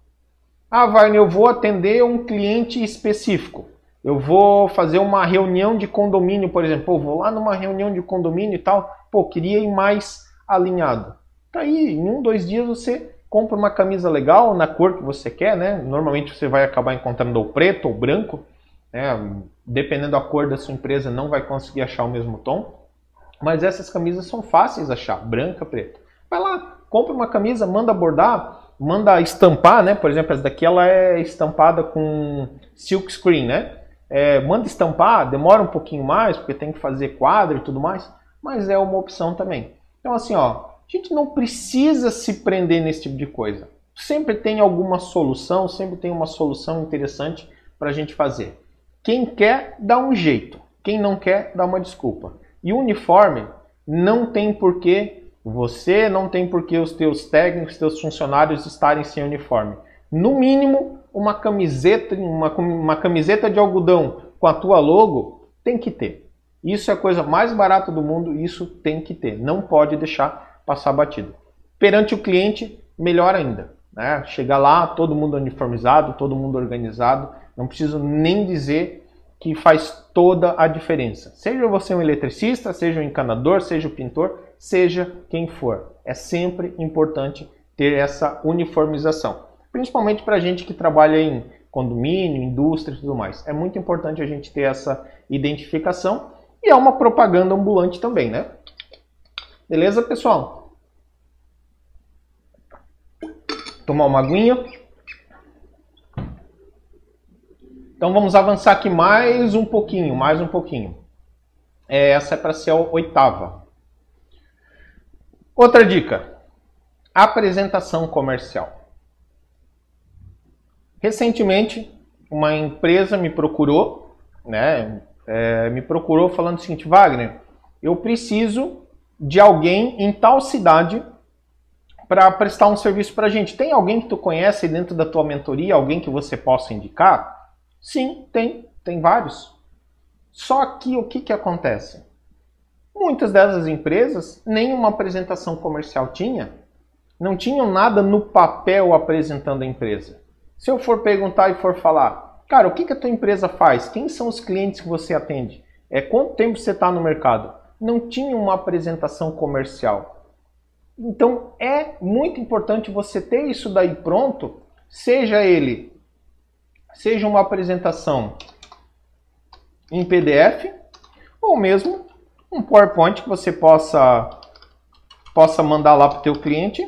Ah, Wagner, eu vou atender um cliente específico. Eu vou fazer uma reunião de condomínio, por exemplo. Pô, vou lá numa reunião de condomínio e tal. Pô, queria ir mais alinhado. Tá aí, em um, dois dias você compra uma camisa legal na cor que você quer, né? Normalmente você vai acabar encontrando o preto ou branco. Né? Dependendo da cor da sua empresa, não vai conseguir achar o mesmo tom. Mas essas camisas são fáceis de achar, branca, preta. Vai lá, compra uma camisa, manda bordar manda estampar, né? Por exemplo, essa daqui ela é estampada com silk screen, né? É, manda estampar, demora um pouquinho mais, porque tem que fazer quadro e tudo mais, mas é uma opção também. Então, assim, ó, a gente não precisa se prender nesse tipo de coisa. Sempre tem alguma solução, sempre tem uma solução interessante para a gente fazer. Quem quer, dá um jeito. Quem não quer, dá uma desculpa. E o uniforme não tem porquê você não tem por que os teus técnicos, os teus funcionários estarem sem uniforme. No mínimo, uma camiseta, uma, uma camiseta de algodão com a tua logo tem que ter. Isso é a coisa mais barata do mundo, isso tem que ter. Não pode deixar passar batido. Perante o cliente, melhor ainda. Né? Chegar lá, todo mundo uniformizado, todo mundo organizado. Não preciso nem dizer que faz toda a diferença. Seja você um eletricista, seja um encanador, seja o um pintor, seja quem for. É sempre importante ter essa uniformização, principalmente para a gente que trabalha em condomínio, indústria e tudo mais. É muito importante a gente ter essa identificação e é uma propaganda ambulante também, né? Beleza, pessoal? Tomar uma aguinha. Então vamos avançar aqui mais um pouquinho, mais um pouquinho. É, essa é para ser a oitava. Outra dica: apresentação comercial. Recentemente, uma empresa me procurou, né? É, me procurou falando o seguinte: Wagner, eu preciso de alguém em tal cidade para prestar um serviço para a gente. Tem alguém que tu conhece dentro da tua mentoria, alguém que você possa indicar? Sim, tem, tem vários. Só que o que, que acontece? Muitas dessas empresas nem uma apresentação comercial tinha, não tinham nada no papel apresentando a empresa. Se eu for perguntar e for falar, cara, o que, que a tua empresa faz? Quem são os clientes que você atende? É quanto tempo você está no mercado? Não tinha uma apresentação comercial. Então é muito importante você ter isso daí pronto, seja ele seja uma apresentação em PDF ou mesmo um PowerPoint que você possa possa mandar lá para o teu cliente,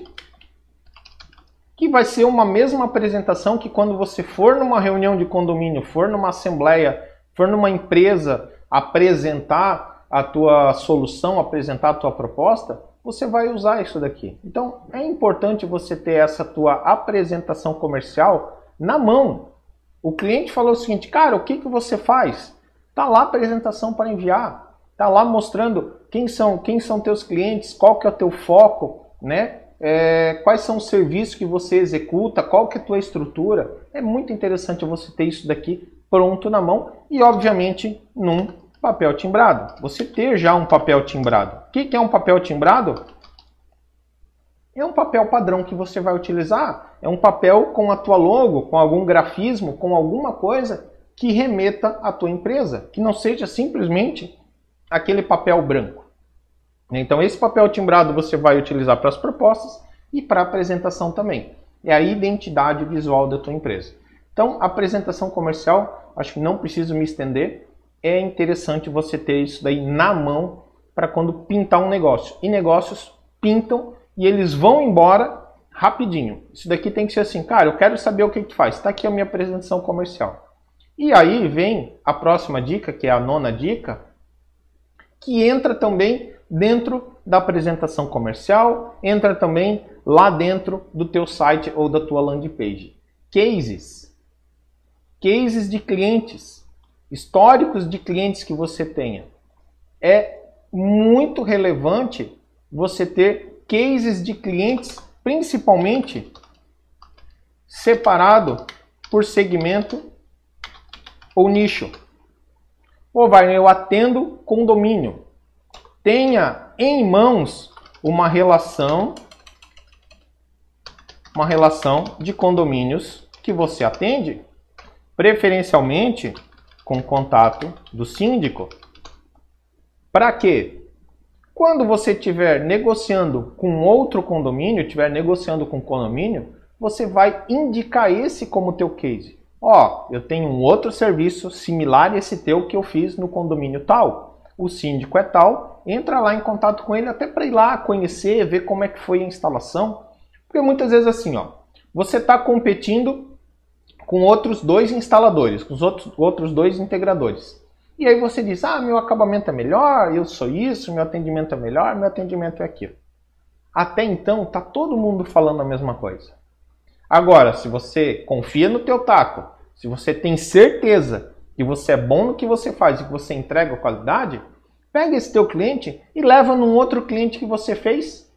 que vai ser uma mesma apresentação que quando você for numa reunião de condomínio, for numa assembleia, for numa empresa apresentar a tua solução, apresentar a tua proposta, você vai usar isso daqui. Então é importante você ter essa tua apresentação comercial na mão. O cliente falou o seguinte, cara, o que, que você faz? Tá lá a apresentação para enviar, tá lá mostrando quem são quem são teus clientes, qual que é o teu foco, né? É, quais são os serviços que você executa, qual que é a tua estrutura. É muito interessante você ter isso daqui pronto na mão e, obviamente, num Papel timbrado. Você ter já um papel timbrado. O que é um papel timbrado? É um papel padrão que você vai utilizar. É um papel com a tua logo, com algum grafismo, com alguma coisa que remeta à tua empresa, que não seja simplesmente aquele papel branco. Então esse papel timbrado você vai utilizar para as propostas e para a apresentação também. É a identidade visual da tua empresa. Então, apresentação comercial, acho que não preciso me estender é interessante você ter isso daí na mão para quando pintar um negócio. E negócios pintam e eles vão embora rapidinho. Isso daqui tem que ser assim, cara, eu quero saber o que que faz. Está aqui a minha apresentação comercial. E aí vem a próxima dica, que é a nona dica, que entra também dentro da apresentação comercial, entra também lá dentro do teu site ou da tua landing page. Cases. Cases de clientes históricos de clientes que você tenha. É muito relevante você ter cases de clientes, principalmente separado por segmento ou nicho. Ou vai, eu atendo condomínio. Tenha em mãos uma relação uma relação de condomínios que você atende, preferencialmente com contato do síndico. Para quê? Quando você estiver negociando com outro condomínio, estiver negociando com condomínio, você vai indicar esse como teu case. Ó, eu tenho um outro serviço similar a esse teu que eu fiz no condomínio tal. O síndico é tal, entra lá em contato com ele até para ir lá conhecer, ver como é que foi a instalação. Porque muitas vezes assim, ó, você está competindo com outros dois instaladores, com os outros, outros dois integradores. E aí você diz: ah, meu acabamento é melhor, eu sou isso, meu atendimento é melhor, meu atendimento é aquilo. Até então, tá todo mundo falando a mesma coisa. Agora, se você confia no teu taco, se você tem certeza que você é bom no que você faz e que você entrega qualidade, pega esse teu cliente e leva num outro cliente que você fez.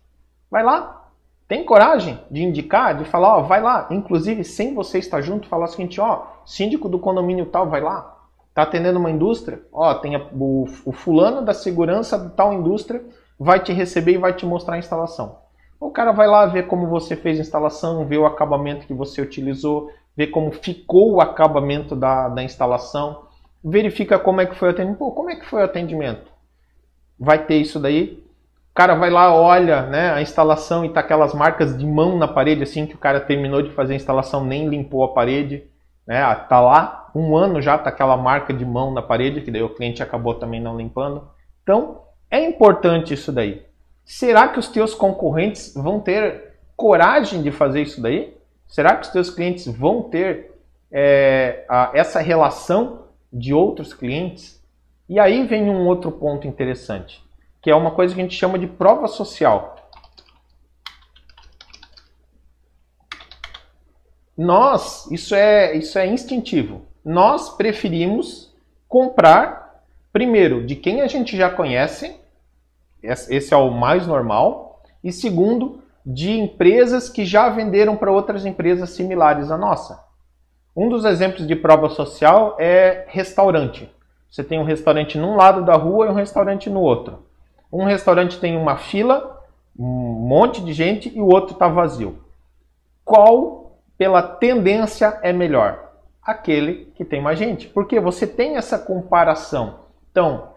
Vai lá, tem coragem de indicar, de falar, ó, vai lá, inclusive sem você estar junto, falar o seguinte, ó, síndico do condomínio tal, vai lá, tá atendendo uma indústria, ó, tem o, o fulano da segurança de tal indústria vai te receber e vai te mostrar a instalação. O cara vai lá ver como você fez a instalação, ver o acabamento que você utilizou, ver como ficou o acabamento da, da instalação, verifica como é que foi o atendimento. Pô, como é que foi o atendimento? Vai ter isso daí, o cara vai lá, olha né, a instalação e tá aquelas marcas de mão na parede, assim, que o cara terminou de fazer a instalação, nem limpou a parede. Né, ah, tá lá, um ano já tá aquela marca de mão na parede, que daí o cliente acabou também não limpando. Então, é importante isso daí. Será que os teus concorrentes vão ter coragem de fazer isso daí? Será que os teus clientes vão ter é, a, essa relação de outros clientes? E aí vem um outro ponto interessante que é uma coisa que a gente chama de prova social. Nós, isso é, isso é instintivo. Nós preferimos comprar, primeiro, de quem a gente já conhece, esse é o mais normal, e segundo, de empresas que já venderam para outras empresas similares à nossa. Um dos exemplos de prova social é restaurante. Você tem um restaurante num lado da rua e um restaurante no outro. Um restaurante tem uma fila, um monte de gente e o outro está vazio. Qual, pela tendência, é melhor? Aquele que tem mais gente. Porque você tem essa comparação. Então,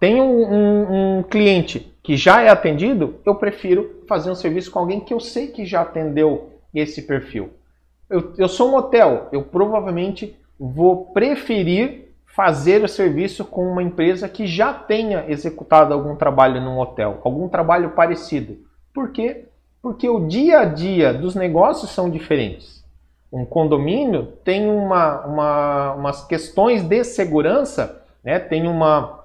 tem um, um, um cliente que já é atendido, eu prefiro fazer um serviço com alguém que eu sei que já atendeu esse perfil. Eu, eu sou um hotel, eu provavelmente vou preferir fazer o serviço com uma empresa que já tenha executado algum trabalho num hotel, algum trabalho parecido. Por quê? Porque o dia a dia dos negócios são diferentes. Um condomínio tem uma, uma, umas questões de segurança, né? tem uma,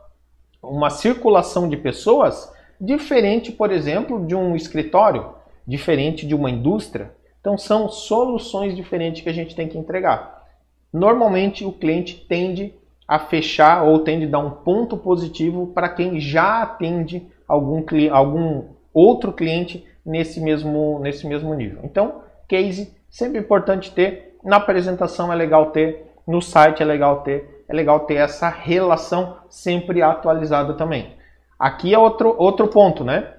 uma circulação de pessoas diferente, por exemplo, de um escritório, diferente de uma indústria. Então são soluções diferentes que a gente tem que entregar. Normalmente o cliente tende a fechar ou tende a dar um ponto positivo para quem já atende algum, algum outro cliente nesse mesmo, nesse mesmo nível. Então, case sempre importante ter, na apresentação é legal ter, no site é legal ter, é legal ter essa relação sempre atualizada também. Aqui é outro, outro ponto, né?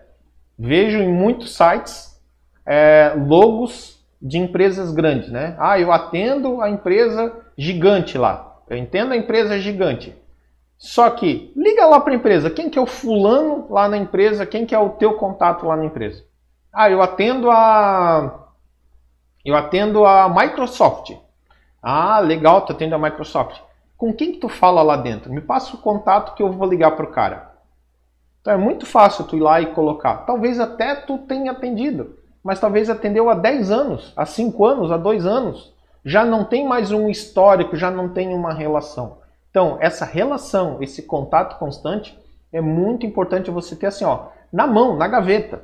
Vejo em muitos sites é, logos de empresas grandes, né? Ah, eu atendo a empresa gigante lá. Eu entendo a empresa gigante. Só que liga lá para a empresa, quem que é o fulano lá na empresa, quem que é o teu contato lá na empresa? Ah, eu atendo a eu atendo a Microsoft. Ah, legal, tu atende a Microsoft. Com quem que tu fala lá dentro? Me passa o contato que eu vou ligar pro cara. Então é muito fácil tu ir lá e colocar. Talvez até tu tenha atendido, mas talvez atendeu há 10 anos, há 5 anos, há 2 anos já não tem mais um histórico, já não tem uma relação. Então, essa relação, esse contato constante, é muito importante você ter assim, ó, na mão, na gaveta.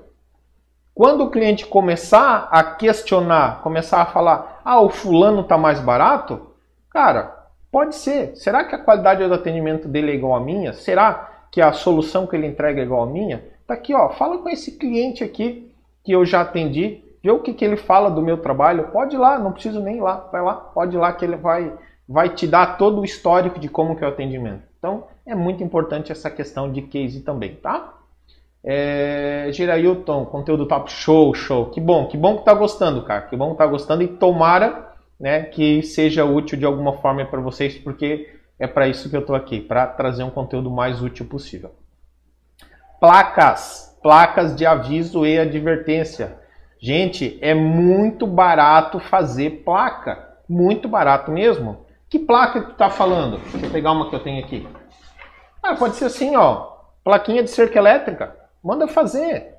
Quando o cliente começar a questionar, começar a falar, ah, o fulano está mais barato, cara, pode ser. Será que a qualidade do atendimento dele é igual à minha? Será que a solução que ele entrega é igual à minha? Tá aqui, ó, fala com esse cliente aqui que eu já atendi, vê o que, que ele fala do meu trabalho, pode ir lá, não preciso nem ir lá, vai lá, pode ir lá que ele vai, vai te dar todo o histórico de como que é o atendimento. Então, é muito importante essa questão de case também, tá? É, conteúdo top, show, show. Que bom, que bom que tá gostando, cara. Que bom que tá gostando e tomara né, que seja útil de alguma forma para vocês, porque é para isso que eu tô aqui, para trazer um conteúdo mais útil possível. Placas, placas de aviso e advertência. Gente, é muito barato fazer placa. Muito barato mesmo. Que placa que tu tá falando? Deixa eu pegar uma que eu tenho aqui. Ah, pode ser assim, ó. Plaquinha de cerca elétrica. Manda fazer.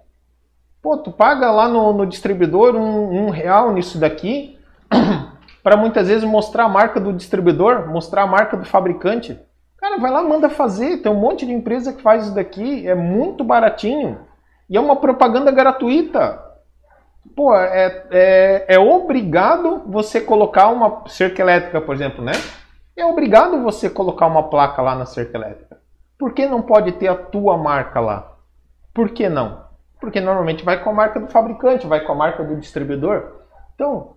Pô, tu paga lá no, no distribuidor um, um real nisso daqui [CLEARS THROAT] para muitas vezes mostrar a marca do distribuidor, mostrar a marca do fabricante. Cara, vai lá, manda fazer. Tem um monte de empresa que faz isso daqui. É muito baratinho. E é uma propaganda gratuita pô, é, é, é obrigado você colocar uma cerca elétrica, por exemplo, né? É obrigado você colocar uma placa lá na cerca elétrica. Por que não pode ter a tua marca lá? Por que não? Porque normalmente vai com a marca do fabricante, vai com a marca do distribuidor. Então,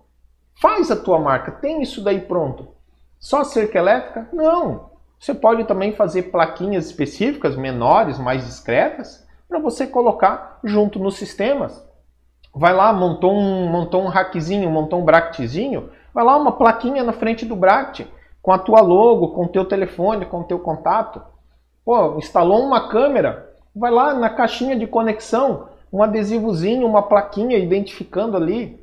faz a tua marca, tem isso daí pronto. Só cerca elétrica? Não. Você pode também fazer plaquinhas específicas, menores, mais discretas, para você colocar junto nos sistemas vai lá, montou um, montou um rackzinho, montou um bractzinho, vai lá uma plaquinha na frente do bract com a tua logo, com o teu telefone, com o teu contato. Pô, instalou uma câmera, vai lá na caixinha de conexão, um adesivozinho, uma plaquinha identificando ali.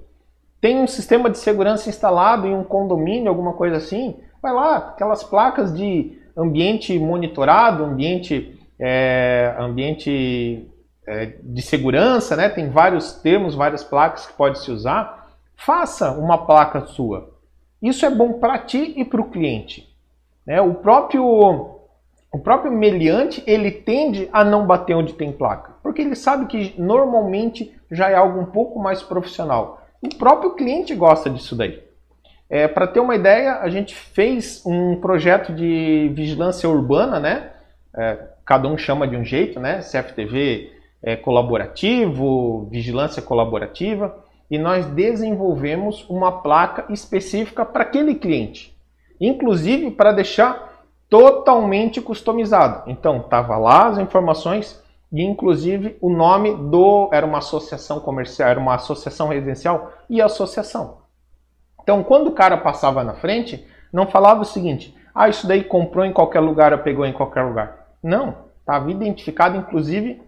Tem um sistema de segurança instalado em um condomínio, alguma coisa assim. Vai lá, aquelas placas de ambiente monitorado, ambiente, é, ambiente é, de segurança, né? tem vários termos, várias placas que pode se usar. Faça uma placa sua. Isso é bom para ti e para o cliente. Né? O próprio o próprio meliante ele tende a não bater onde tem placa, porque ele sabe que normalmente já é algo um pouco mais profissional. O próprio cliente gosta disso daí. É, Para ter uma ideia, a gente fez um projeto de vigilância urbana, né? É, cada um chama de um jeito, né? CFTV é, colaborativo, vigilância colaborativa, e nós desenvolvemos uma placa específica para aquele cliente, inclusive para deixar totalmente customizado. Então, estava lá as informações e inclusive o nome do era uma associação comercial, era uma associação residencial e associação. Então, quando o cara passava na frente, não falava o seguinte: "Ah, isso daí comprou em qualquer lugar ou pegou em qualquer lugar". Não, estava identificado inclusive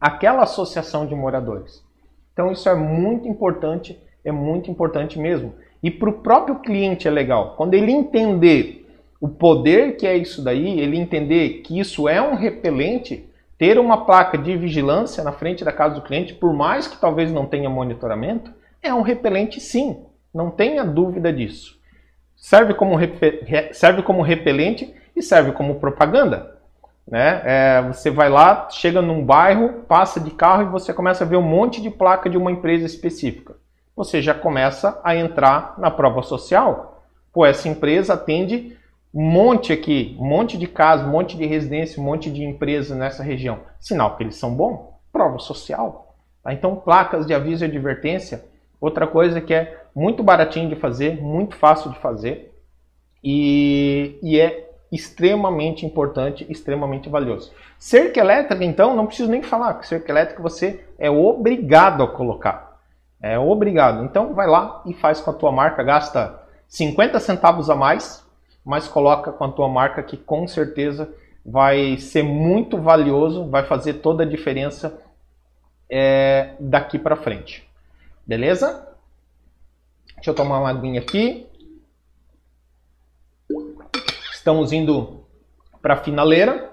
aquela associação de moradores. Então, isso é muito importante, é muito importante mesmo. E para o próprio cliente é legal. Quando ele entender o poder que é isso daí, ele entender que isso é um repelente, ter uma placa de vigilância na frente da casa do cliente, por mais que talvez não tenha monitoramento, é um repelente sim, não tenha dúvida disso. Serve como, serve como repelente e serve como propaganda. Né? É, você vai lá, chega num bairro, passa de carro e você começa a ver um monte de placa de uma empresa específica. Você já começa a entrar na prova social. Pô, essa empresa atende um monte aqui, um monte de casa, um monte de residência, um monte de empresa nessa região. Sinal que eles são bons, prova social. Tá? Então, placas de aviso e advertência, outra coisa que é muito baratinho de fazer, muito fácil de fazer e, e é extremamente importante, extremamente valioso. Cerca elétrica, então, não preciso nem falar, que cerca elétrica você é obrigado a colocar. É obrigado. Então, vai lá e faz com a tua marca, gasta 50 centavos a mais mas coloca com a tua marca que com certeza vai ser muito valioso, vai fazer toda a diferença é, daqui para frente. Beleza? Deixa eu tomar uma aguinha aqui. Estamos indo para a finaleira.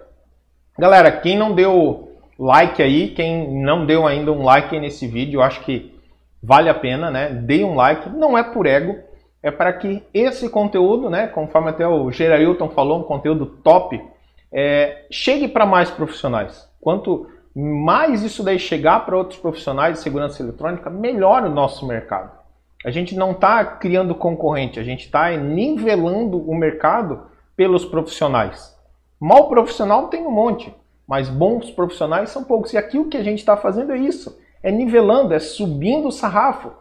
Galera, quem não deu like aí, quem não deu ainda um like nesse vídeo, eu acho que vale a pena, né? Dê um like, não é por ego, é para que esse conteúdo, né, conforme até o Gerailton falou, um conteúdo top, é, chegue para mais profissionais. Quanto mais isso daí chegar para outros profissionais de segurança eletrônica, melhor o nosso mercado. A gente não está criando concorrente, a gente está nivelando o mercado pelos profissionais. Mal profissional tem um monte, mas bons profissionais são poucos. E aqui o que a gente está fazendo é isso: é nivelando, é subindo o sarrafo,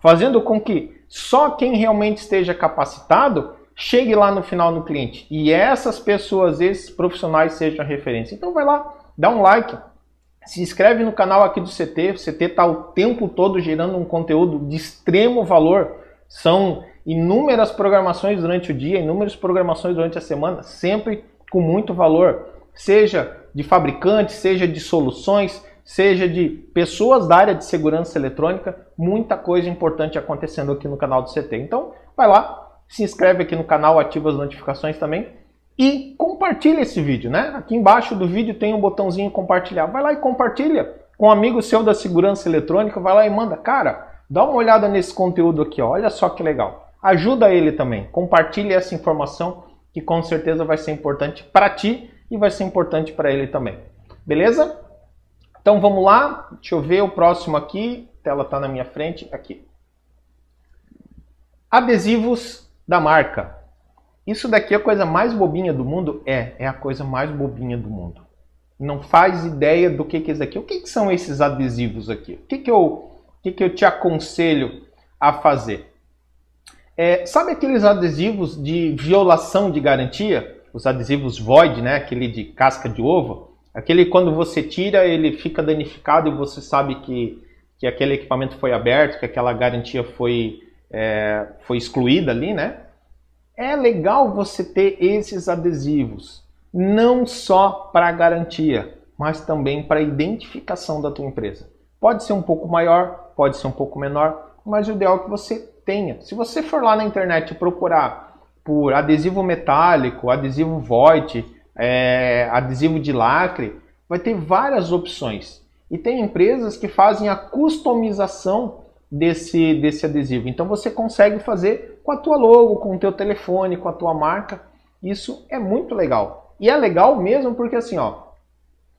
fazendo com que só quem realmente esteja capacitado chegue lá no final no cliente. E essas pessoas, esses profissionais sejam referência. Então vai lá, dá um like, se inscreve no canal aqui do CT. O CT está o tempo todo gerando um conteúdo de extremo valor. São inúmeras programações durante o dia, inúmeras programações durante a semana, sempre com muito valor. Seja de fabricantes, seja de soluções, seja de pessoas da área de segurança eletrônica, muita coisa importante acontecendo aqui no canal do CT. Então, vai lá, se inscreve aqui no canal, ativa as notificações também e compartilha esse vídeo, né? Aqui embaixo do vídeo tem um botãozinho compartilhar. Vai lá e compartilha com um amigo seu da segurança eletrônica, vai lá e manda, cara, dá uma olhada nesse conteúdo aqui, ó. olha só que legal. Ajuda ele também, compartilhe essa informação que com certeza vai ser importante para ti e vai ser importante para ele também. Beleza? Então vamos lá, deixa eu ver o próximo aqui, a tela está na minha frente, aqui. Adesivos da marca. Isso daqui é a coisa mais bobinha do mundo? É, é a coisa mais bobinha do mundo. Não faz ideia do que, que é isso aqui. O que, que são esses adesivos aqui? O que, que, eu, o que, que eu te aconselho a fazer? É, sabe aqueles adesivos de violação de garantia? Os adesivos void, né? Aquele de casca de ovo? Aquele quando você tira, ele fica danificado e você sabe que, que aquele equipamento foi aberto, que aquela garantia foi, é, foi excluída ali, né? É legal você ter esses adesivos, não só para garantia, mas também para identificação da tua empresa. Pode ser um pouco maior, pode ser um pouco menor, mas o ideal é que você tenha. Se você for lá na internet procurar por adesivo metálico, adesivo void, é, adesivo de lacre, vai ter várias opções. E tem empresas que fazem a customização desse, desse adesivo. Então você consegue fazer com a tua logo, com o teu telefone, com a tua marca. Isso é muito legal. E é legal mesmo porque assim, ó,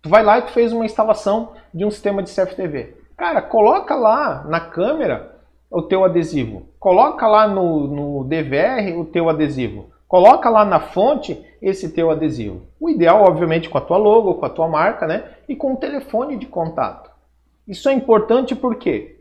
tu vai lá e tu fez uma instalação de um sistema de CFTV. Cara, coloca lá na câmera o teu adesivo. Coloca lá no, no DVR o teu adesivo. Coloca lá na fonte esse teu adesivo. O ideal, obviamente, com a tua logo, com a tua marca, né? E com o telefone de contato. Isso é importante porque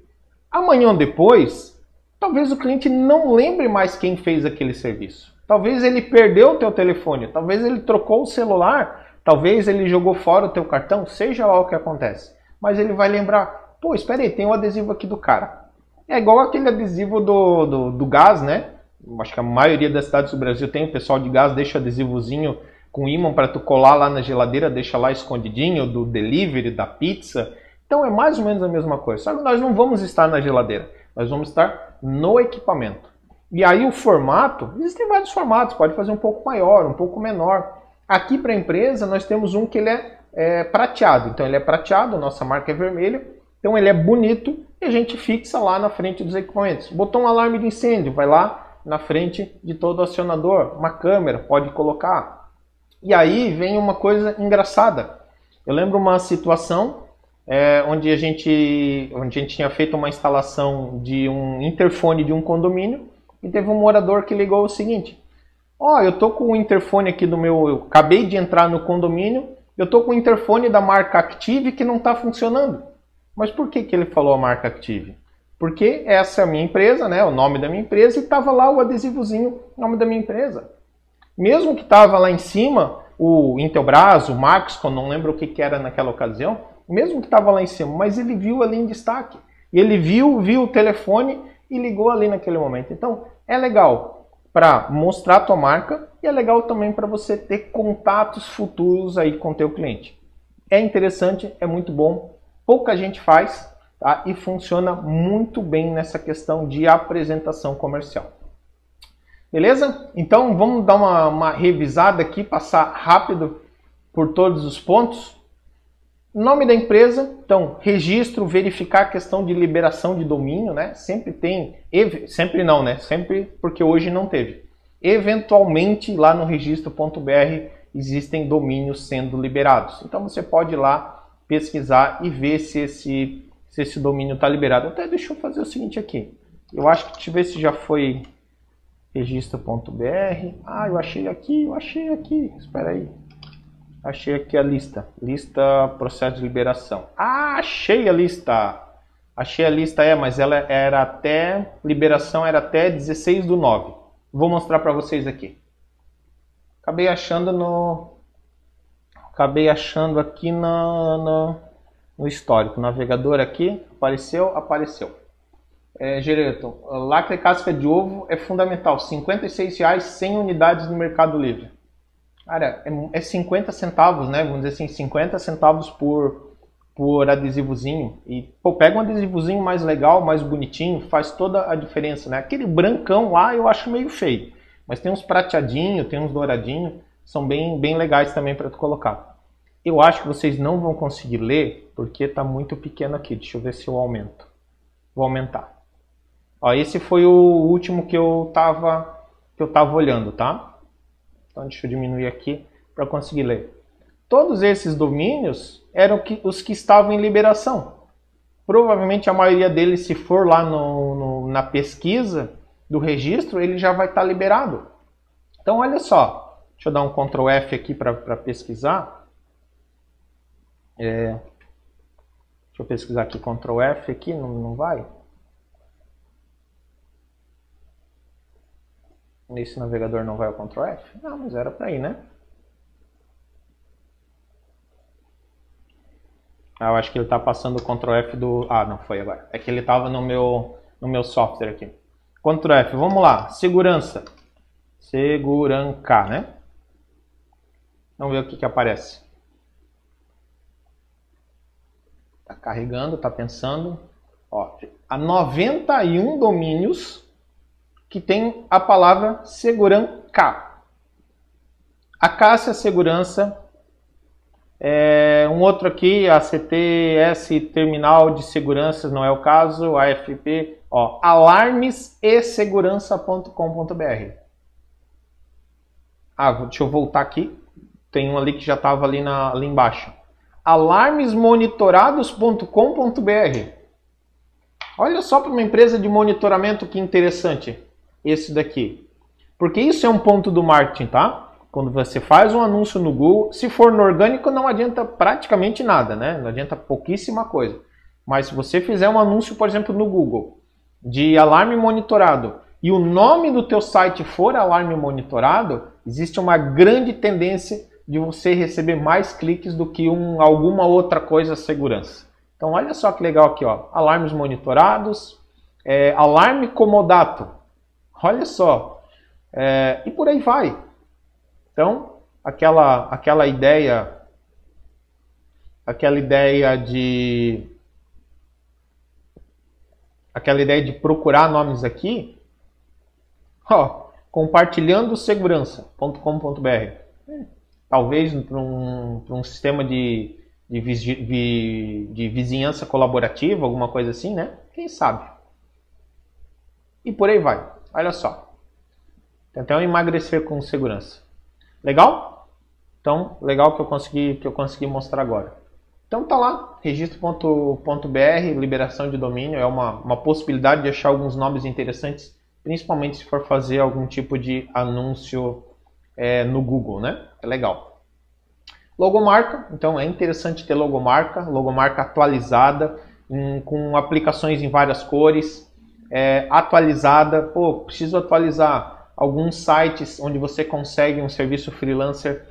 amanhã ou depois, talvez o cliente não lembre mais quem fez aquele serviço. Talvez ele perdeu o teu telefone, talvez ele trocou o celular, talvez ele jogou fora o teu cartão, seja lá o que acontece. Mas ele vai lembrar, pô, espera aí, tem um adesivo aqui do cara. É igual aquele adesivo do, do, do gás, né? Acho que a maioria das cidades do Brasil tem, o pessoal de gás deixa adesivozinho com imã para tu colar lá na geladeira, deixa lá escondidinho, do delivery, da pizza. Então é mais ou menos a mesma coisa. Só que nós não vamos estar na geladeira, nós vamos estar no equipamento. E aí o formato, existem vários formatos, pode fazer um pouco maior, um pouco menor. Aqui para a empresa nós temos um que ele é, é, prateado, então ele é prateado, nossa marca é vermelha, então ele é bonito e a gente fixa lá na frente dos equipamentos. Botou um alarme de incêndio, vai lá na frente de todo acionador, uma câmera, pode colocar. E aí vem uma coisa engraçada. Eu lembro uma situação é, onde, a gente, onde a gente tinha feito uma instalação de um interfone de um condomínio e teve um morador que ligou o seguinte: Ó, oh, eu tô com o interfone aqui do meu. Eu acabei de entrar no condomínio, eu tô com o interfone da marca Active que não está funcionando. Mas por que, que ele falou a marca Active? Porque essa é a minha empresa, né? O nome da minha empresa, e estava lá o adesivozinho, nome da minha empresa. Mesmo que estava lá em cima o Intelbras, o Maxcom, não lembro o que, que era naquela ocasião, mesmo que estava lá em cima, mas ele viu ali em destaque. Ele viu, viu o telefone e ligou ali naquele momento. Então, é legal para mostrar a tua marca e é legal também para você ter contatos futuros aí com teu cliente. É interessante, é muito bom, pouca gente faz tá? e funciona muito bem nessa questão de apresentação comercial. Beleza? Então vamos dar uma, uma revisada aqui, passar rápido por todos os pontos. Nome da empresa, então, registro, verificar a questão de liberação de domínio, né? Sempre tem, sempre não, né? Sempre porque hoje não teve. Eventualmente, lá no registro.br existem domínios sendo liberados. Então você pode ir lá pesquisar e ver se esse, se esse domínio está liberado. Até deixa eu fazer o seguinte aqui. Eu acho que deixa eu ver se já foi registro.br. Ah, eu achei aqui, eu achei aqui. Espera aí. Achei aqui a lista. Lista processo de liberação. Ah, achei a lista. Achei a lista, é, mas ela era até. Liberação era até 16 do 9. Vou mostrar para vocês aqui. Acabei achando no. Acabei achando aqui no, no, no histórico. navegador aqui. Apareceu, apareceu. É, Gereto, lacre casca de ovo é fundamental. R$ 56,00 100 unidades no Mercado Livre. Cara, é, é 50 centavos, né? Vamos dizer assim, 50 centavos por, por adesivozinho. E, pô, pega um adesivozinho mais legal, mais bonitinho, faz toda a diferença, né? Aquele brancão lá eu acho meio feio. Mas tem uns prateadinhos, tem uns douradinhos, são bem, bem legais também para tu colocar. Eu acho que vocês não vão conseguir ler, porque está muito pequeno aqui. Deixa eu ver se eu aumento. Vou aumentar. Ó, esse foi o último que eu tava, que eu tava olhando, tá? Então deixa eu diminuir aqui para conseguir ler. Todos esses domínios eram os que estavam em liberação. Provavelmente a maioria deles, se for lá no, no, na pesquisa do registro, ele já vai estar tá liberado. Então olha só, deixa eu dar um Ctrl F aqui para pesquisar. É, deixa eu pesquisar aqui Ctrl F aqui, não, não vai? Nesse navegador não vai ao Ctrl F? Não, mas era para ir, né? Ah, eu acho que ele está passando o Ctrl F do... Ah, não foi agora. É que ele estava no meu, no meu software aqui. Ctrl F, vamos lá. Segurança. Seguranca, né? Vamos ver o que, que aparece. Está carregando, está pensando. Ó, há 91 domínios que tem a palavra segurança. A Cássia Segurança, é, um outro aqui, a CTS Terminal de Seguranças, não é o caso, AFP, ó, alarmes e segurança.com.br. Ah, deixa eu voltar aqui. Tem um ali que já estava ali, na, ali embaixo. alarmesmonitorados.com.br. Olha só para uma empresa de monitoramento que interessante esse daqui. Porque isso é um ponto do marketing, tá? Quando você faz um anúncio no Google, se for no orgânico, não adianta praticamente nada, né? Não adianta pouquíssima coisa. Mas se você fizer um anúncio, por exemplo, no Google, de alarme monitorado, e o nome do teu site for alarme monitorado, existe uma grande tendência de você receber mais cliques do que um, alguma outra coisa segurança. Então olha só que legal aqui, ó, alarmes monitorados, é, alarme comodato, olha só, é, e por aí vai. Então aquela aquela ideia, aquela ideia de aquela ideia de procurar nomes aqui, ó, compartilhando segurança.com.br talvez para um, um sistema de, de, de, de vizinhança colaborativa, alguma coisa assim, né? Quem sabe? E por aí vai. Olha só. Então emagrecer com segurança. Legal? Então, legal que eu consegui que eu consegui mostrar agora. Então tá lá, registro.br, liberação de domínio, é uma, uma possibilidade de achar alguns nomes interessantes, principalmente se for fazer algum tipo de anúncio é, no Google, né? É legal. Logomarca, então é interessante ter logomarca, logomarca atualizada, em, com aplicações em várias cores, é, atualizada. Pô, preciso atualizar alguns sites onde você consegue um serviço freelancer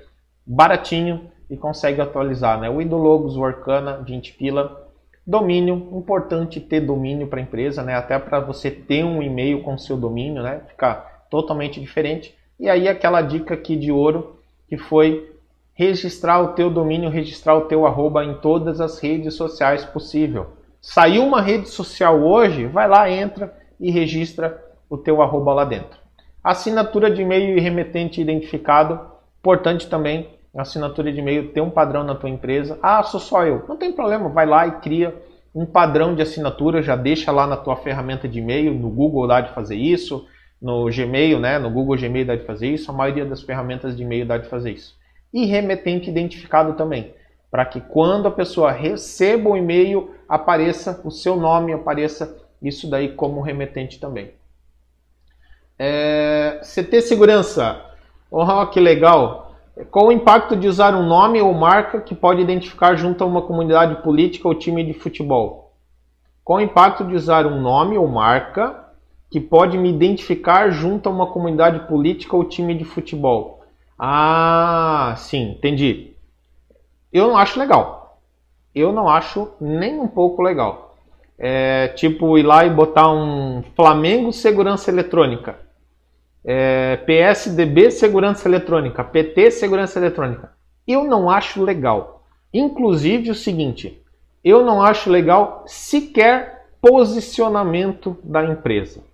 baratinho e consegue atualizar, né? O Idologos, o Arcana, 20 pila. Domínio, importante ter domínio para a empresa, né? Até para você ter um e-mail com seu domínio, né? Ficar totalmente diferente. E aí aquela dica aqui de ouro que foi registrar o teu domínio, registrar o teu arroba em todas as redes sociais possível. Saiu uma rede social hoje, vai lá, entra e registra o teu arroba lá dentro. Assinatura de e-mail e remetente identificado, importante também, assinatura de e-mail ter um padrão na tua empresa. Ah, sou só eu. Não tem problema, vai lá e cria um padrão de assinatura, já deixa lá na tua ferramenta de e-mail, no Google dá de fazer isso, no Gmail, né, no Google Gmail dá de fazer isso, a maioria das ferramentas de e-mail dá de fazer isso. E remetente identificado também, para que quando a pessoa receba o e-mail, apareça o seu nome, apareça isso daí como remetente também. É, CT Segurança. Oh, que legal! Qual o impacto de usar um nome ou marca que pode identificar junto a uma comunidade política ou time de futebol? Qual o impacto de usar um nome ou marca que pode me identificar junto a uma comunidade política ou time de futebol. Ah, sim, entendi. Eu não acho legal. Eu não acho nem um pouco legal. É, tipo, ir lá e botar um Flamengo Segurança Eletrônica, é, PSDB Segurança Eletrônica, PT Segurança Eletrônica. Eu não acho legal. Inclusive o seguinte, eu não acho legal sequer posicionamento da empresa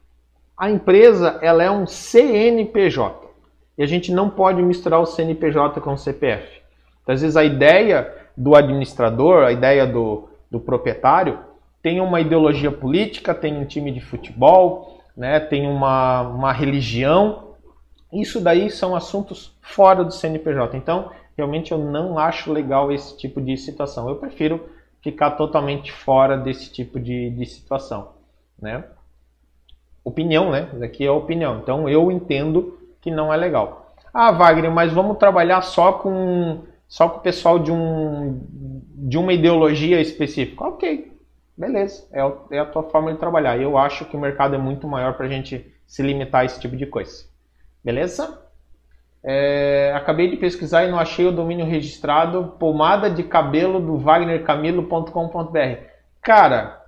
a empresa ela é um CNPJ e a gente não pode misturar o CNPJ com o CPF. Então, às vezes a ideia do administrador, a ideia do, do proprietário tem uma ideologia política, tem um time de futebol, né, tem uma, uma religião. Isso daí são assuntos fora do CNPJ. Então, realmente eu não acho legal esse tipo de situação. Eu prefiro ficar totalmente fora desse tipo de, de situação. Né? Opinião, né? Isso aqui é opinião. Então eu entendo que não é legal. Ah, Wagner, mas vamos trabalhar só com só com o pessoal de um de uma ideologia específica. Ok, beleza. É, é a tua forma de trabalhar. Eu acho que o mercado é muito maior para a gente se limitar a esse tipo de coisa. Beleza? É, acabei de pesquisar e não achei o domínio registrado. Pomada de cabelo do wagnercamilo.com.br. Cara,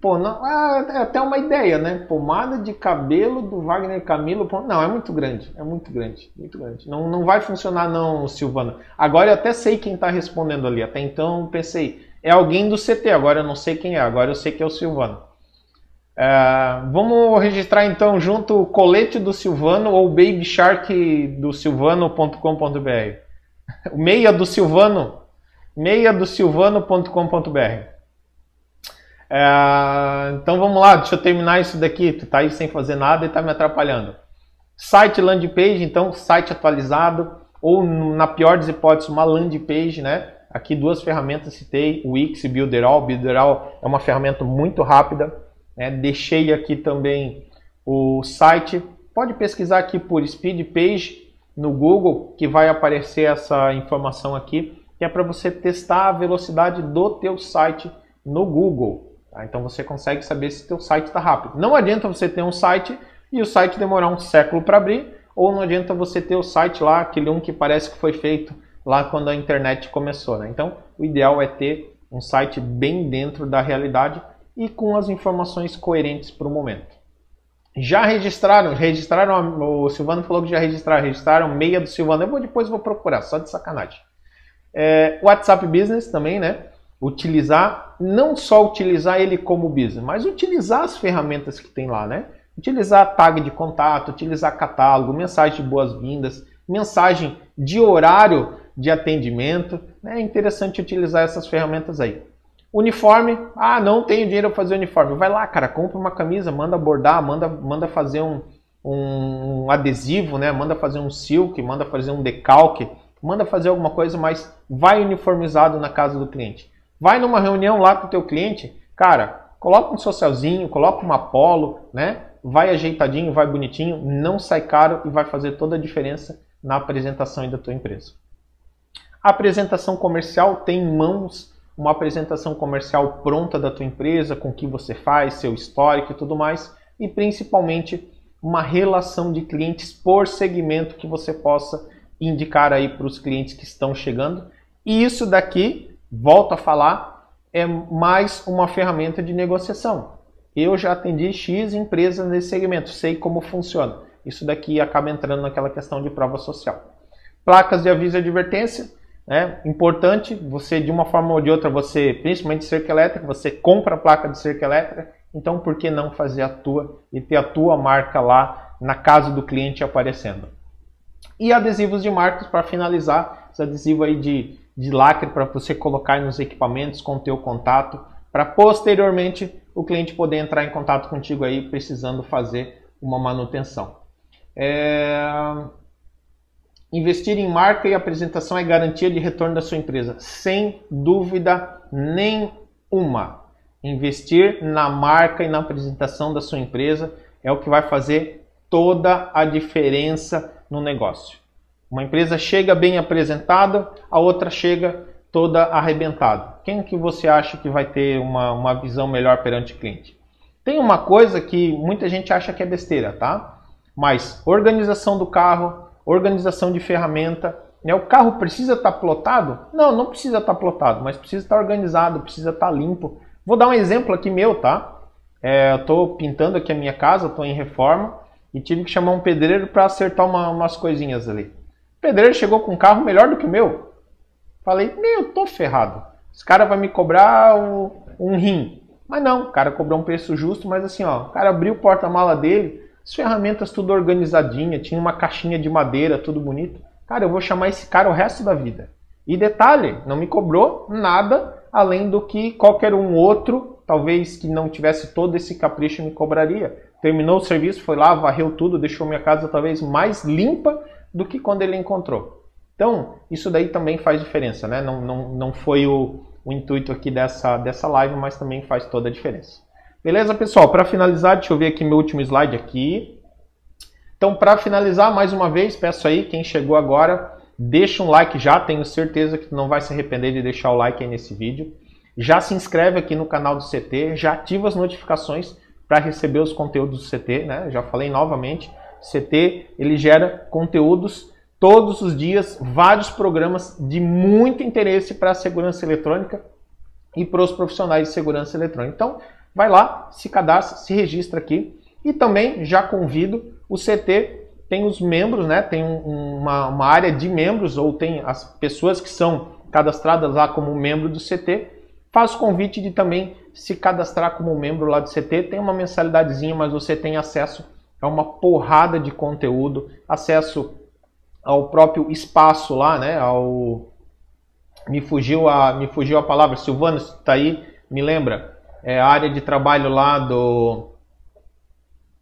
Pô, não, é até uma ideia, né? Pomada de cabelo do Wagner Camilo. Não, é muito grande. É muito grande. Muito grande. Não, não vai funcionar, não, Silvana. Agora eu até sei quem está respondendo ali. Até então pensei, é alguém do CT. Agora eu não sei quem é. Agora eu sei que é o Silvano. É, vamos registrar então junto o colete do Silvano ou Baby Shark do Silvano.com.br. [LAUGHS] Meia do Silvano. Meia do Silvano.com.br. É, então vamos lá, deixa eu terminar isso daqui. Tu tá aí sem fazer nada e tá me atrapalhando. Site landing page, então site atualizado ou na pior das hipóteses uma landing page, né? Aqui duas ferramentas citei, o Wix e Builderall. Builderall é uma ferramenta muito rápida. Né? Deixei aqui também o site pode pesquisar aqui por Speed Page no Google, que vai aparecer essa informação aqui, que é para você testar a velocidade do teu site no Google. Tá? Então você consegue saber se teu site está rápido. Não adianta você ter um site e o site demorar um século para abrir, ou não adianta você ter o site lá, aquele um que parece que foi feito lá quando a internet começou. Né? Então o ideal é ter um site bem dentro da realidade e com as informações coerentes para o momento. Já registraram, registraram, o Silvano falou que já registraram, registraram meia do Silvano. Eu vou depois vou procurar, só de sacanagem. É, WhatsApp Business também, né? Utilizar, não só utilizar ele como business, mas utilizar as ferramentas que tem lá, né? Utilizar tag de contato, utilizar catálogo, mensagem de boas-vindas, mensagem de horário de atendimento. Né? É interessante utilizar essas ferramentas aí. Uniforme, ah, não tenho dinheiro para fazer uniforme. Vai lá, cara, compra uma camisa, manda bordar, manda, manda fazer um, um adesivo, né? Manda fazer um silk, manda fazer um decalque, manda fazer alguma coisa, mas vai uniformizado na casa do cliente. Vai numa reunião lá com o teu cliente, cara, coloca um socialzinho, coloca uma polo, né? Vai ajeitadinho, vai bonitinho, não sai caro e vai fazer toda a diferença na apresentação da tua empresa. A apresentação comercial tem em mãos uma apresentação comercial pronta da tua empresa, com o que você faz, seu histórico e tudo mais, e principalmente uma relação de clientes por segmento que você possa indicar aí para os clientes que estão chegando. E isso daqui, volto a falar, é mais uma ferramenta de negociação. Eu já atendi X empresas nesse segmento, sei como funciona. Isso daqui acaba entrando naquela questão de prova social. Placas de aviso e advertência, é importante você, de uma forma ou de outra, você, principalmente cerca elétrica, você compra a placa de cerca elétrica, então por que não fazer a tua e ter a tua marca lá na casa do cliente aparecendo? E adesivos de marcas para finalizar, esse adesivo aí de, de lacre para você colocar nos equipamentos com o teu contato, para posteriormente o cliente poder entrar em contato contigo aí precisando fazer uma manutenção. É... Investir em marca e apresentação é garantia de retorno da sua empresa, sem dúvida nenhuma. Investir na marca e na apresentação da sua empresa é o que vai fazer toda a diferença no negócio. Uma empresa chega bem apresentada, a outra chega toda arrebentada. Quem que você acha que vai ter uma, uma visão melhor perante o cliente? Tem uma coisa que muita gente acha que é besteira, tá? Mas organização do carro, organização de ferramenta. Né? O carro precisa estar tá plotado? Não, não precisa estar tá plotado, mas precisa estar tá organizado, precisa estar limpo. Vou dar um exemplo aqui meu, tá? É, eu estou pintando aqui a minha casa, estou em reforma e tive que chamar um pedreiro para acertar uma, umas coisinhas ali. Pedreiro chegou com um carro melhor do que o meu. Falei, meu, tô ferrado. Esse cara vai me cobrar um, um rim. Mas não, o cara cobrou um preço justo, mas assim, ó, o cara abriu o porta-mala dele, as ferramentas tudo organizadinha, tinha uma caixinha de madeira, tudo bonito. Cara, eu vou chamar esse cara o resto da vida. E detalhe, não me cobrou nada além do que qualquer um outro, talvez que não tivesse todo esse capricho, me cobraria. Terminou o serviço, foi lá, varreu tudo, deixou minha casa talvez mais limpa do que quando ele encontrou. Então, isso daí também faz diferença, né? Não, não, não foi o, o intuito aqui dessa, dessa live, mas também faz toda a diferença. Beleza, pessoal? Para finalizar, deixa eu ver aqui meu último slide aqui. Então, para finalizar, mais uma vez, peço aí, quem chegou agora, deixa um like já, tenho certeza que não vai se arrepender de deixar o like aí nesse vídeo. Já se inscreve aqui no canal do CT, já ativa as notificações para receber os conteúdos do CT, né? Já falei novamente, CT, ele gera conteúdos todos os dias, vários programas de muito interesse para a segurança eletrônica e para os profissionais de segurança eletrônica. Então, vai lá, se cadastra, se registra aqui. E também já convido, o CT tem os membros, né? Tem uma, uma área de membros, ou tem as pessoas que são cadastradas lá como membro do CT. Faz o convite de também se cadastrar como membro lá do CT. Tem uma mensalidadezinha, mas você tem acesso a uma porrada de conteúdo, acesso ao próprio espaço lá, né? Ao me fugiu a me fugiu a palavra. Silvano, está aí? Me lembra? é a área de trabalho lá do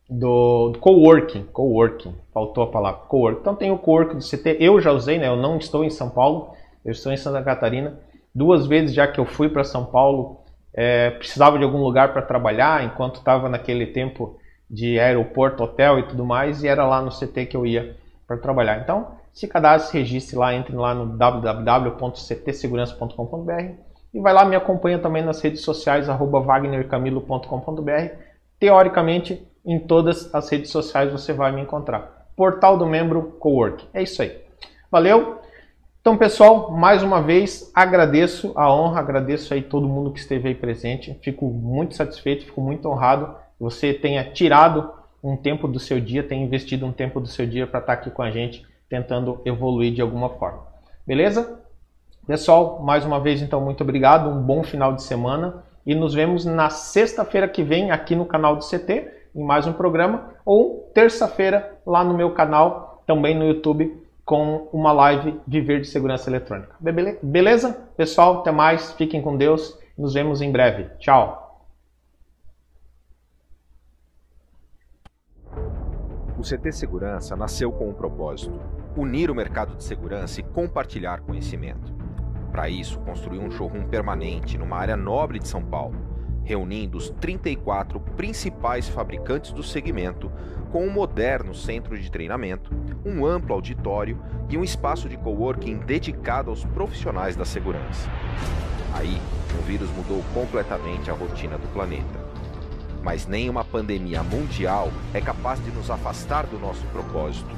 do, coworking, coworking, faltou a palavra, coworking. Então tem o coworking do CT, eu já usei, né? Eu não estou em São Paulo, eu estou em Santa Catarina. Duas vezes já que eu fui para São Paulo, é, precisava de algum lugar para trabalhar, enquanto estava naquele tempo de aeroporto, hotel e tudo mais, e era lá no CT que eu ia para trabalhar. Então, se cadastre, se registre lá, entre lá no www.ctsegurança.com.br e vai lá, me acompanha também nas redes sociais, arroba wagnercamilo.com.br. Teoricamente, em todas as redes sociais você vai me encontrar. Portal do Membro Cowork. É isso aí. Valeu! Então, pessoal, mais uma vez agradeço a honra, agradeço aí todo mundo que esteve aí presente. Fico muito satisfeito, fico muito honrado você tenha tirado um tempo do seu dia, tenha investido um tempo do seu dia para estar aqui com a gente, tentando evoluir de alguma forma. Beleza? Pessoal, mais uma vez, então, muito obrigado, um bom final de semana e nos vemos na sexta-feira que vem aqui no canal do CT, em mais um programa, ou terça-feira lá no meu canal, também no YouTube com uma live Viver de Segurança Eletrônica. Beleza? Pessoal, até mais. Fiquem com Deus. Nos vemos em breve. Tchau. O CT Segurança nasceu com um propósito: unir o mercado de segurança e compartilhar conhecimento. Para isso, construiu um showroom permanente numa área nobre de São Paulo, reunindo os 34 principais fabricantes do segmento com um moderno centro de treinamento, um amplo auditório e um espaço de coworking dedicado aos profissionais da segurança. Aí, o vírus mudou completamente a rotina do planeta. Mas nem uma pandemia mundial é capaz de nos afastar do nosso propósito.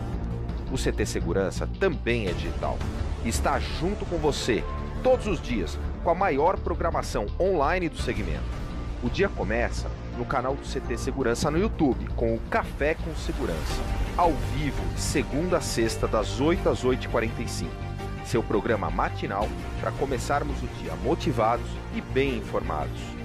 O CT Segurança também é digital. Está junto com você, todos os dias, com a maior programação online do segmento. O dia começa no canal do CT Segurança no YouTube, com o Café com Segurança, ao vivo, segunda a sexta, das 8 às 8h45. Seu programa matinal para começarmos o dia motivados e bem informados.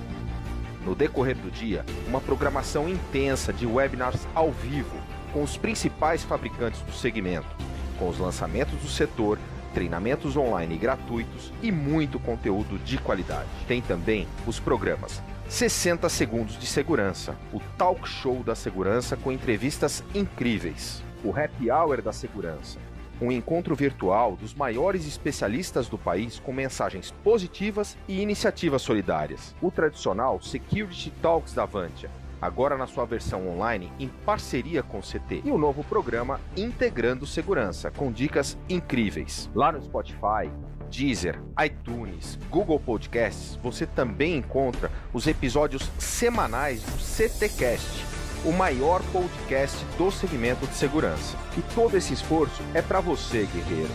No decorrer do dia, uma programação intensa de webinars ao vivo com os principais fabricantes do segmento, com os lançamentos do setor, treinamentos online gratuitos e muito conteúdo de qualidade. Tem também os programas 60 Segundos de Segurança, o talk show da segurança com entrevistas incríveis, o Happy Hour da Segurança, um encontro virtual dos maiores especialistas do país com mensagens positivas e iniciativas solidárias, o tradicional Security Talks da Avantia, agora na sua versão online em parceria com o CT, e o novo programa Integrando Segurança, com dicas incríveis. Lá no Spotify, Deezer, iTunes, Google Podcasts, você também encontra os episódios semanais do CTcast, o maior podcast do segmento de segurança. E todo esse esforço é para você, guerreiro.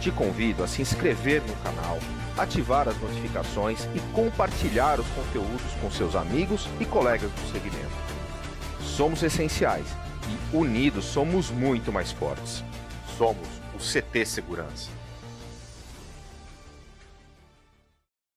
Te convido a se inscrever no canal, ativar as notificações e compartilhar os conteúdos com seus amigos e colegas do segmento. Somos essenciais e unidos somos muito mais fortes. Somos o CT Segurança.